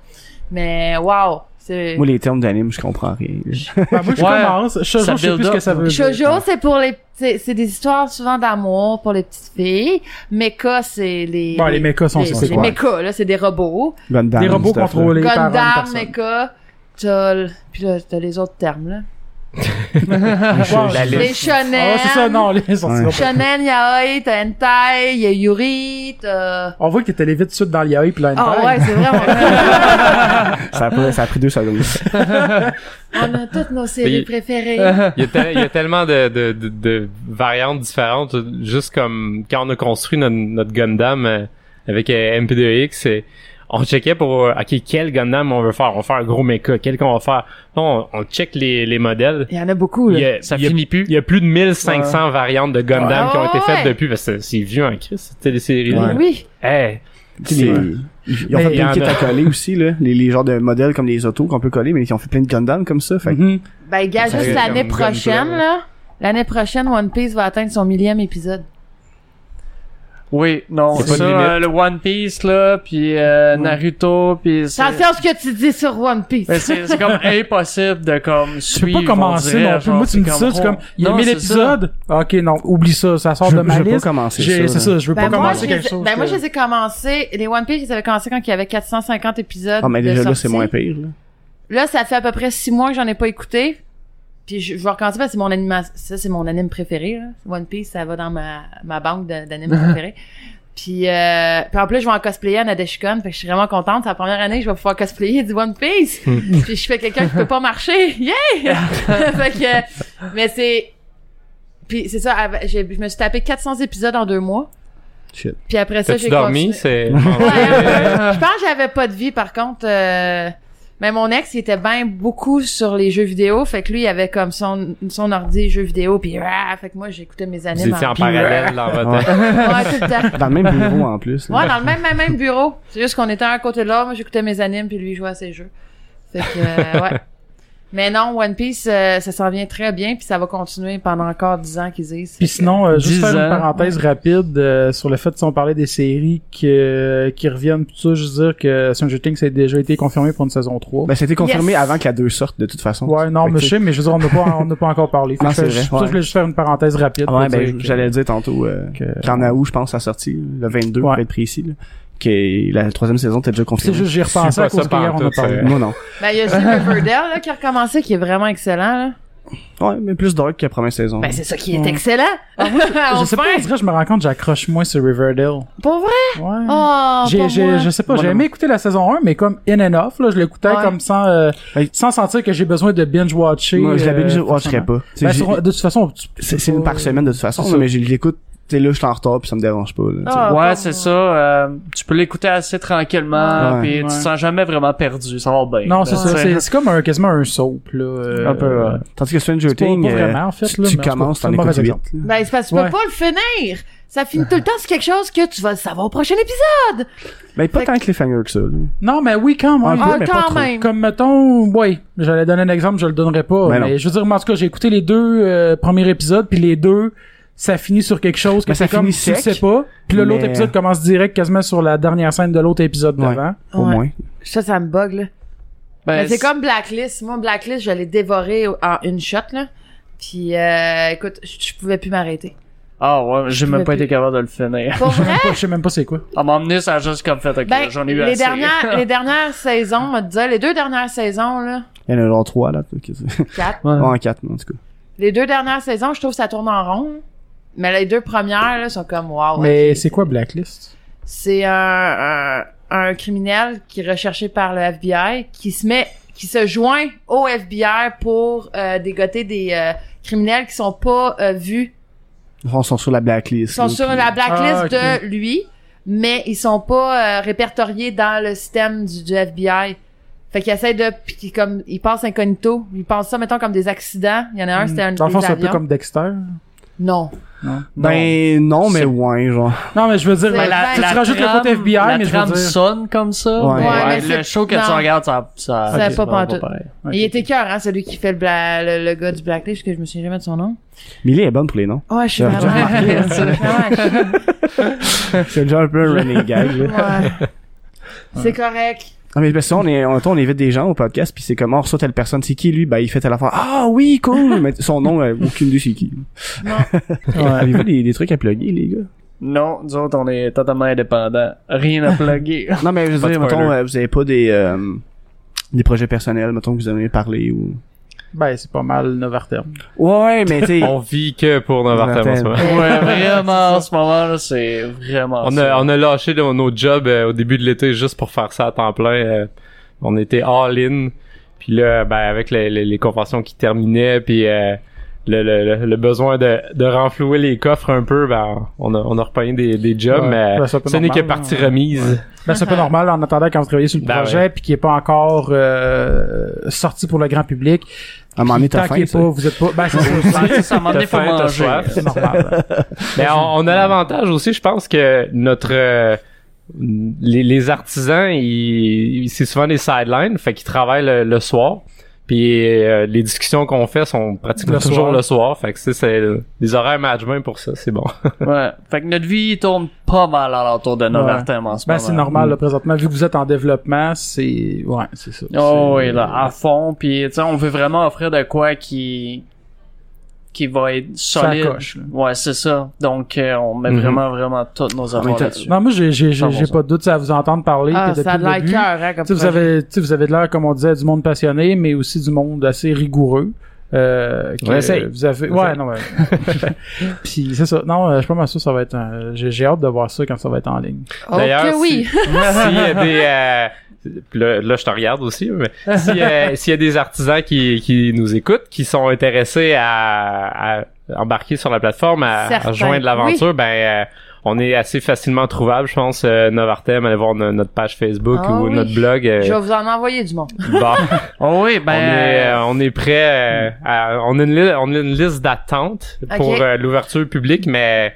Mais, wow. C'est... Moi, les termes d'anime, je comprends rien. <laughs> Ben, moi, je Ouais. commence. Ça je sais plus ce que ça veut dire. Shoujo, c'est pour les, c'est, des histoires souvent d'amour pour les petites filles. Mecha, c'est les, Bon, les mechas sont, les, c'est les mechas, là, c'est des robots. Gundam, Des robots contrôlés par Gundam, personne. mecha. T'as, le- puis là, t'as les autres termes, là. <laughs> La Les shonen. Ah, c'est ça, non, les sorties Ouais. Shonen, yaoi, t'as hentai, y a yuri, t'as... On voit que t'es allé vite suite dans l'IA puis là, Ah ouais, c'est vraiment... <laughs> Ça a, pris- ça a pris deux secondes. <laughs> On a toutes nos séries préférées. Il y a, y tellement de, de, de, de variantes différentes, juste comme quand on a construit notre, notre Gundam euh, avec euh, MP2X, et on checkait pour euh, ok quel Gundam on veut faire, on va faire un gros mecha, quel qu'on va faire? Là, on, on check les, les modèles. Il y en a beaucoup, Il y là. a, Ça il y a- finit plus. Il y a plus de 1500 variantes de Gundam Ouais. qui ont été faites ouais. depuis parce que c'est vieux en Christ, cette télésérie là. Oui. Hey, les- Ils ont Mais fait il y plein de kits a. à coller aussi, là. Les, les genres de modèles comme les autos qu'on peut coller, mais ils ont fait plein de Gundam comme ça. Fait que Mhm. Ben, gars, Ça juste l'année prochaine, là. L'année prochaine, One Piece va atteindre son millième épisode. Oui, non, de ça, euh, le One Piece, là, puis euh, Naruto, puis c'est... Attention ce que tu dis sur One Piece. Mais c'est c'est comme <laughs> impossible de comme suivre. pas commencer non plus. Moi, tu me dis ça, c'est comme, il y a non, 1000 c'est épisodes. Ok, non, oublie ça, ça sort je, de ma je veux pas liste. commencer J'ai- ça. C'est ça, je veux Ben, pas moi, commencer je quelque ai- chose. ben, moi, je les ai commencés, les One Piece, ils avaient commencé quand il y avait 450 épisodes. Ah, mais de déjà là, c'est moins pire, là. Là, ça fait à peu près six mois que j'en ai pas écouté. Puis je, je vais recommencer parce que c'est mon animation, ça c'est mon anime préféré, là. One Piece, ça va dans ma, ma banque d'animes <laughs> préférés. Puis, euh, puis en plus, je vais en cosplayer à Nadeshikon, fait que je suis vraiment contente. C'est la première année que je vais pouvoir cosplayer du One Piece. <laughs> puis je fais quelqu'un qui peut pas marcher. Yeah! <laughs> fait que, mais c'est, puis c'est ça, je me suis tapé 400 épisodes en deux mois. Shit. Puis après ça, j'ai dormi? C'est... Ouais, je pense que j'avais pas de vie par contre euh, mais mon ex il était bien beaucoup sur les jeux vidéo fait que lui il avait comme son son ordi jeux vidéo puis ah, fait que moi j'écoutais mes animes en puis, parallèle dans votre... Ouais. <laughs> ouais tout le temps Dans le même bureau, en plus. là. ouais dans le même même, même bureau c'est juste qu'on était un à côté de l'autre moi j'écoutais mes animes puis lui il jouait à ses jeux fait que euh, ouais <laughs> mais non One Piece euh, ça s'en vient très bien puis ça va continuer pendant encore 10 ans qu'ils disent Puis que- sinon, euh, juste 10 faire une parenthèse rapide euh, sur le fait si on parlait des séries qui, euh, qui reviennent, tout ça, juste dire que Stranger Things a déjà été confirmé pour une saison 3. Ben, c'était confirmé Yes. avant que la 2 sorte, de toute façon. ouais, non, que mais je sais, mais je veux dire, on n'a pas, on n'a pas encore parlé. <laughs> Non, que c'est je, vrai, que je ouais. voulais juste faire une parenthèse rapide. Ah ouais, ben, que- j'allais le dire tantôt, euh, que- qu'en août, je pense, ça sorti, le 22, Ouais. pour être précis, là, que la troisième saison était déjà C'est confirmée. juste, j'y pas à cause ça qu'hier, on a parlé. Moi non. Ben, il y a aussi <laughs> Riverdale, là, qui a recommencé, qui est vraiment excellent, là. Ouais, mais plus dark que la première saison. Ben, c'est ça qui est excellent. Je <laughs> sais pas, on dirait, je me rends compte, j'accroche moins sur Riverdale. Pour vrai? Ouais. Oh, j'ai, pour j'ai, moi. je sais pas, j'ai non. aimé écouter la saison 1, mais comme in and off, là, je l'écoutais Ouais. comme sans, euh, sans sentir que j'ai besoin de binge-watcher. Moi, je la euh, binge watcherais forcément. pas. Ben, sur- de toute façon, c'est c'est une par semaine de toute façon, C'est ça. mais je l'écoute, sais, là, je suis en retard puis ça me dérange pas, là. Ah, ouais, c'est moi. ça. euh, tu peux l'écouter assez tranquillement, Ouais. puis tu te sens jamais vraiment perdu. Ça va bien. Non, c'est ça. C'est, c'est comme un, quasiment un soap, là. euh, Un peu, ouais. Tandis que Stranger C'est pas- Things, pas euh, vraiment, en fait, tu, là, tu mais commences, c'est t'en écoutes vite. Ben, c'est parce que tu Ouais. peux pas le finir. Ça finit tout le temps sur quelque chose que tu vas savoir au prochain épisode. Ben, pas Fait tant que cliffhanger que ça. Non, mais oui, quand même. Un peu, Ah, mais pas quand trop. même. Comme mettons, ouais, j'allais donner un exemple, je le donnerai pas, Ben mais je veux dire, en tout cas, j'ai écouté les deux euh, premiers épisodes, puis les deux, ça finit sur quelque chose que Ben, ça c'est comme finit tu le sec, sais pas, puis là l'autre épisode commence direct quasiment sur la dernière scène de l'autre épisode Ouais. d'avant. Au Ouais. moins. Ça, ça me bug, là. Ben, Mais c'est comme Blacklist. Moi, Blacklist, je l'ai dévoré en une shot, là. Puis, euh, écoute, je je pouvais plus m'arrêter. Ah ouais, j'ai Je même pas été capable de le finir. Pour vrai? <laughs> Je sais même pas c'est quoi. À m'emmener, ça a juste comme fait, ok, Ben, j'en ai eu les assez. dernières, <laughs> les dernières saisons, on va te dire, les deux dernières saisons, là, Il y en a genre trois, là. quatre. Ouais. Ouais, en quatre, en tout cas. Les deux dernières saisons, je trouve que ça tourne en rond. Mais les deux premières, là, sont comme, wow. mais c'est quoi Blacklist? C'est un, un, un criminel qui est recherché par le FBI, qui se met, qui se joint au FBI pour euh, dégoter des euh, criminels qui sont pas euh, vus Ils sont sur la blacklist. Ils sont là, sur puis- la blacklist Ah, de lui, mais ils sont pas euh, répertoriés dans le système du, du FBI. Fait qu'ils essaient de, puis qu'ils comme, ils passent incognito. Ils pensent ça, mettons, comme des accidents. Il y en a un, c'était un Hmm. Dans le fond, c'est un peu comme Dexter. Non. Ben, non, mais ouais, genre. Non, mais je veux dire, ben, la- tu la rajoutes le côté FBI, la mais je veux dire... sonne comme ça. Ouais. Ouais, mais le show que non. tu regardes, ça, ça, C'est ça pas pareil. Ok. Il était cœur, hein, celui qui fait le, bla- le, le gars du Blacklist, que je me souviens jamais de son nom. Millie est bonne pour les noms. Ouais, je suis vraiment... <laughs> C'est déjà un peu un running gag, là. ouais. C'est correct. Ah, mais parce que ça, on est, on, on invite des gens au podcast, puis c'est comme, on reçoit telle personne, c'est qui lui? Ben, il fait telle affaire. Ah oui, cool! mais son nom, euh, aucune idée c'est qui. Non. <laughs> Avez-vous des, des trucs à plugger, les gars? Non, nous autres, on est totalement indépendants. Rien à plugger. <laughs> Non, mais je veux dire, mettons, euh, vous avez pas des, euh, des projets personnels, mettons, que vous aimez parler ou... Ben, c'est pas mal Novarterm. Ouais, mais tu On vit que pour Novartem en ce moment. ouais, vraiment, en ce moment, là, c'est vraiment On ça. a, on a lâché nos, nos jobs euh, au début de l'été juste pour faire ça à temps plein. euh, on était all-in. Puis là, ben, avec les, les, les conventions qui terminaient, puis euh, le, le, le- le besoin de, de renflouer les coffres un peu, ben, on a, on a repogné des, des jobs, Ouais, mais ben, ce n'est que partie hein. remise. Ben, c'est un peu normal en attendant quand vous travaillez sur le Ben projet puis qui est pas encore euh, sorti pour le grand public. à un moment donné, t'as faim, pas, vous êtes pas, ben, c'est ça. <laughs> À un moment donné, faut manger. C'est normal. <laughs> Mais on, on a l'avantage aussi, je pense que notre euh, les, les artisans, ils, ils- c'est souvent des sidelines, fait qu'ils travaillent le, le soir. Puis euh, les discussions qu'on fait sont pratiquement Le toujours soir. le soir, fait que c'est, c'est des horaires management pour ça, c'est bon. <laughs> Ouais. Fait que notre vie tourne pas mal alentour de Novartem en ce Ben, moment. c'est normal, là, présentement. Vu que vous êtes en développement, c'est, ouais, c'est ça. Oh oui, là, à fond. Puis, tu sais, on veut vraiment offrir de quoi qui qui va être Ça solide. coche, ouais, c'est ça. Donc, euh, on met Mhm. vraiment, vraiment toutes nos efforts t'as- là-dessus. Non, moi, j'ai, j'ai, j'ai, j'ai 100%. pas de doute à vous entendre parler. Ah, ça a de l'air cœur, hein, comme Tu sais, vous avez, tu sais, vous avez de l'air, comme on disait, du monde passionné, mais aussi du monde assez rigoureux. Euh, que essaye. Vous avez, ouais, non, ouais. <laughs> Puis c'est ça. Non, euh, je suis pas mal sûr que ça va être. un- J'ai, j'ai hâte de voir ça quand ça va être en ligne. D'ailleurs, oui. si- <laughs> s'il y a des euh, puis là, là, je te regarde aussi, mais s'il y, a- <laughs> s'il y a des artisans qui, qui nous écoutent, qui sont intéressés à, à embarquer sur la plateforme, à, à joindre l'aventure, ben euh, on est assez facilement trouvable, je pense. Euh, Novartem, allez voir no- notre page Facebook Ah ou oui. notre blog. euh, Je vais vous en envoyer du monde. <laughs> bon, <laughs> Oh oui, ben... on est euh, on est prêt. euh, à- on a une li- on a une liste d'attente pour euh, l'ouverture publique, mais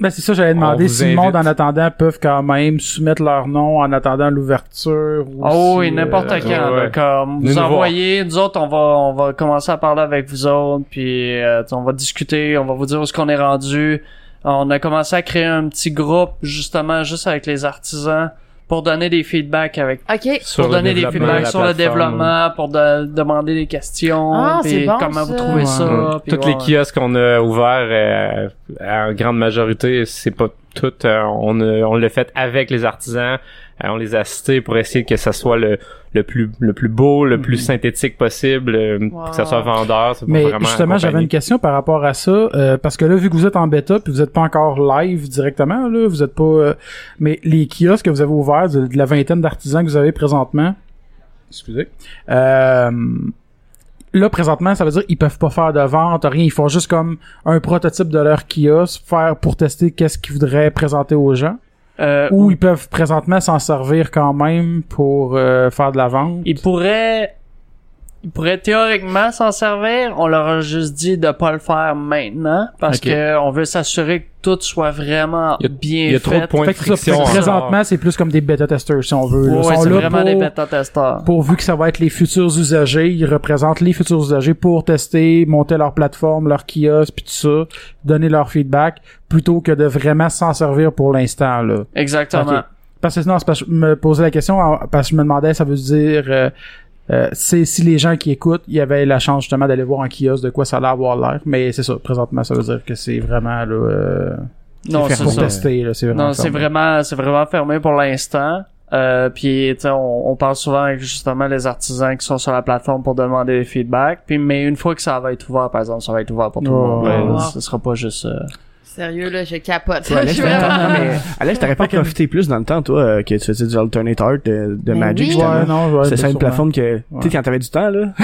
Ben, c'est ça, j'allais demander si le monde, en attendant, peuvent quand même soumettre leur nom en attendant l'ouverture. ou Oh si, oui, n'importe euh, quand. ouais. là, Comme nous voir. envoyez, nous autres, on va, on va commencer à parler avec vous autres, puis euh, on va discuter, on va vous dire où est-ce qu'on est rendu. On a commencé à créer un petit groupe, justement, juste avec les artisans, pour donner des feedbacks avec OK. Sur pour donner des feedbacks sur le développement, pour de- demander des questions, Ah, puis c'est bon, comment vous trouvez ça. Ouais. puis Toutes les ouais. kiosques qu'on a ouverts, euh, en grande majorité, c'est pas tout. euh, on, a- on l'a fait avec les artisans. Euh, on les a pour essayer que ça soit le, le plus le plus beau, le plus synthétique possible, euh, pour que ça soit vendeur. Mais vraiment justement, j'avais une question par rapport à ça, euh, parce que là, vu que vous êtes en bêta, puis vous êtes pas encore live directement, là, vous êtes pas... euh, mais les kiosques que vous avez ouverts, de, de la vingtaine d'artisans que vous avez présentement, excusez, euh, là, présentement, ça veut dire ils peuvent pas faire de vente, rien, ils font juste comme un prototype de leur kiosque, faire pour tester qu'est-ce qu'ils voudraient présenter aux gens, Euh, ou ils peuvent présentement s'en servir quand même pour euh, faire de la vente. Ils pourraient, ils pourraient théoriquement s'en servir. On leur a juste dit de pas le faire maintenant parce que on veut s'assurer que tout soit vraiment Il y a- bien il y a fait. trop de points Fait de ça, friction. fait que encore. présentement, c'est plus comme des bêta-testeurs, si on veut. là. Ouais, Ils sont c'est là vraiment pour- des bêta-testeurs. pourvu que ça va être les futurs usagers, ils représentent les futurs usagers pour tester, monter leur plateforme, leur kiosque, puis tout ça, donner leur feedback, plutôt que de vraiment s'en servir pour l'instant là. Exactement. Parce que sinon, c'est parce que je me posais la question parce que je me demandais, ça veut dire euh, euh, c'est si les gens qui écoutent, il y avait la chance justement d'aller voir en kiosque de quoi ça allait avoir l'air, mais c'est ça. Présentement, ça veut dire que c'est vraiment là, euh, Non, c'est pour ça. tester là, c'est vraiment. Non, c'est fermé. vraiment, c'est vraiment fermé pour l'instant. Euh, puis on, on parle souvent avec justement les artisans qui sont sur la plateforme pour demander des feedbacks. Puis mais une fois que ça va être ouvert, par exemple, ça va être ouvert pour tout le monde. Ce sera pas juste. Sérieux, là, je capote. Ouais, Alex, <laughs> Alex, t'aurais pas profité plus dans le temps, toi, euh, que tu faisais du alternate art de, de Mais Magic, oui. Ouais, non, ouais, c'est ben, ça une plateforme que, tu sais, quand t'avais du temps, là. <laughs>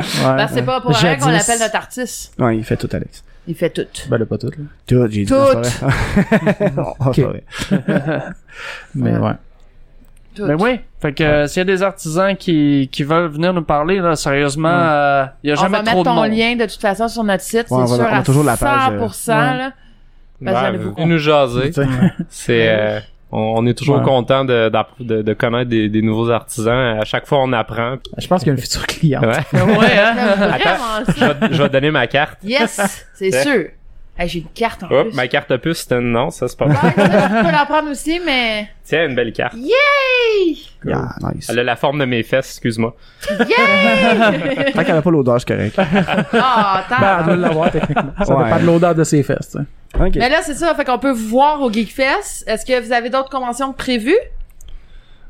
Ouais. Ben, c'est pas pour rien qu'on l'appelle notre artiste. Ouais, il fait tout, Alex. Il fait tout. Ben là, pas tout là. Tout, j'ai dit. Tout. <laughs> non, c'est pas vrai. Non, c'est pas vrai. Mais Ouais. Ouais. Tout. Mais oui, fait que euh, s'il y a des artisans qui, qui veulent venir nous parler, là, sérieusement, euh, il y a On jamais va trop mettre de ton monde. lien de toute façon sur notre site, Ouais, on c'est va- sûr on a à toujours la page, 100%, euh, là. Parce qu'il y en a Ouais, beaucoup. venez nous jaser. <laughs> C'est euh, on, on est toujours Ouais. content de, de, de connaître des, des nouveaux artisans. À chaque fois, on apprend. Je pense qu'il y a une future cliente. Ouais. ouais, hein? <laughs> Vraiment je, ça. vais, je vais te donner ma carte. Yes, c'est Ouais. sûr. Hey, j'ai une carte en Hop, plus. ma carte opus, c'est un non, ça c'est pas Ouais, vrai. ça, tu peux la prendre aussi, mais... Tiens, une belle carte. Yay! Yeah, nice. Elle a la forme de mes fesses, excuse-moi. Yay! Tant qu'elle a pas l'odeur, c'est correct. Ah, Ben, elle doit l'avoir techniquement. Ça Ouais. dépend de l'odeur de ses fesses. t'sais. Ok. Mais là, c'est ça, fait qu'on peut vous voir au Geekfest. Est-ce que vous avez d'autres conventions prévues?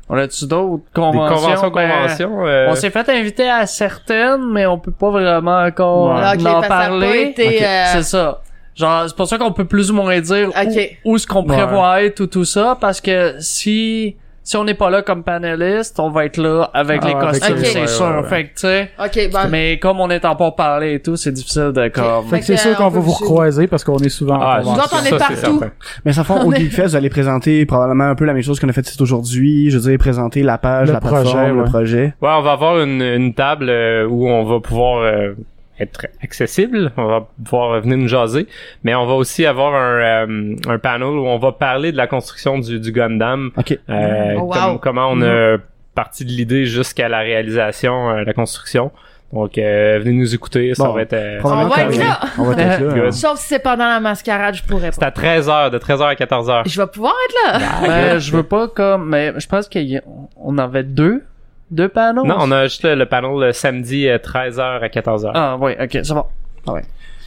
On a-tu d'autres Des conventions? conventions, Ben, conventions. euh, On s'est fait inviter à certaines, mais on peut pas vraiment encore Ouais. Ah, en pas parler. euh, C'est ça. Genre, c'est pour ça qu'on peut plus ou moins dire où- Ok. où, est-ce qu'on prévoit être ou tout ça, parce que si si on n'est pas là comme panéliste, on va être là avec Ah les costumes, ça, c'est ouais, sûr. ouais, ouais. Fait que, tu sais, Ok, bon. mais comme on est en pas parler et tout, c'est difficile de comme... Fait que c'est sûr qu'on on va vous recroiser parce qu'on est souvent en Ah, Nous autres, on est partout. certain. Mais ça fond, au Geekfest, vous allez présenter probablement un peu la même chose qu'on a fait ici aujourd'hui. Je veux dire, présenter la page, Le la plateforme, projet, le ouais. projet. Ouais, on va avoir une, une table euh, où on va pouvoir euh, être accessible, on va pouvoir venir nous jaser, mais on va aussi avoir un, euh, un panel où on va parler de la construction du, du Gundam, Ok. euh, Oh, wow. comme- comment on a parti de l'idée jusqu'à la réalisation, euh, la construction. Donc, euh, venez nous écouter, ça Bon. va être... euh, On va être là. On va être là. <laughs> Hein. Sauf si c'est pendant la mascarade, je pourrais c'est pas. à 13h, de 13h à 14h. Je vais pouvoir être là. Ben, je veux pas comme... Mais je pense qu'on avait deux, deux panneaux? Non, on a juste le, le panel le samedi euh, 13h à 14h. Ah, oui, ok, c'est bon.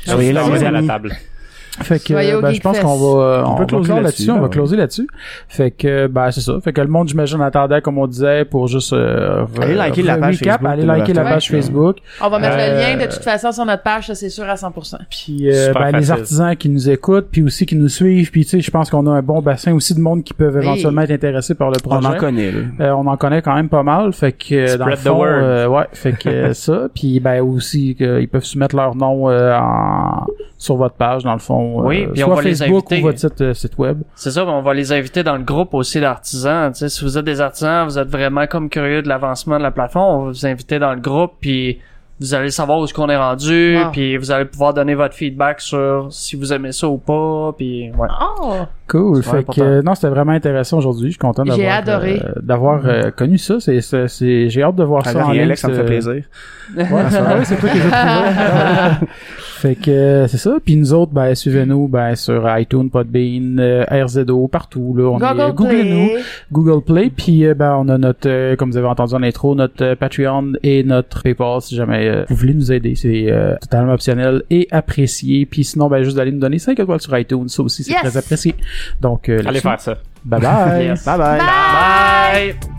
Soyez là, on est à la table. Fait que ben, je pense qu'on va euh, on, On peut closer là-dessus, là-dessus, on va closer là-dessus. Fait que ben c'est ça. Fait que le monde j'imagine attendait comme on disait pour juste euh, Allez liker la page recap, Facebook allez liker la Novartin. page Facebook. On va mettre Euh, le lien de toute façon sur notre page, ça c'est sûr à 100%. Puis euh, ben, les artisans qui nous écoutent, puis aussi qui nous suivent, puis tu sais, je pense qu'on a un bon bassin aussi de monde qui peuvent Oui. éventuellement être intéressés par le On projet. en connaît, là. Euh, on en connaît quand même pas mal, fait que euh, dans le fond, word. euh, ouais, fait que euh, <laughs> ça, puis ben aussi qu'ils peuvent soumettre leur nom euh, en, sur votre page dans le fond, euh, Oui, puis on soit va les Facebook inviter. ou votre site, euh, site web. C'est ça, ben, on va les inviter dans le groupe aussi d'artisans. Tu sais, si vous êtes des artisans, vous êtes vraiment comme curieux de l'avancement de la plateforme, on va vous inviter dans le groupe, puis vous allez savoir où est-ce qu'on est rendu, Wow. puis vous allez pouvoir donner votre feedback sur si vous aimez ça ou pas, puis ouais. Oh! Cool. Fait important. que euh, non, c'était vraiment intéressant aujourd'hui. Je suis content d'avoir J'ai adoré. euh, d'avoir euh, connu ça. C'est c'est c'est- j'ai hâte de voir Ah, ça en ligne. Alex, ça me fait plaisir. Ouais, <laughs> c'est ah toi qui les. <laughs> Fait que euh, c'est ça. Puis nous autres, ben suivez-nous ben sur iTunes, Podbean, euh, RZO, partout là. On est Google googlez-nous. Play. Google Play, puis euh, ben on a notre, euh, comme vous avez entendu en intro, notre euh, Patreon et notre PayPal si jamais euh, vous voulez nous aider, c'est euh, totalement optionnel et apprécié. Puis sinon, ben juste d'aller nous donner 5 étoiles sur iTunes, ça aussi c'est Yes! très apprécié. Donc, euh, Allez faire ça. Bye bye. Yes. Bye bye. Bye! Bye!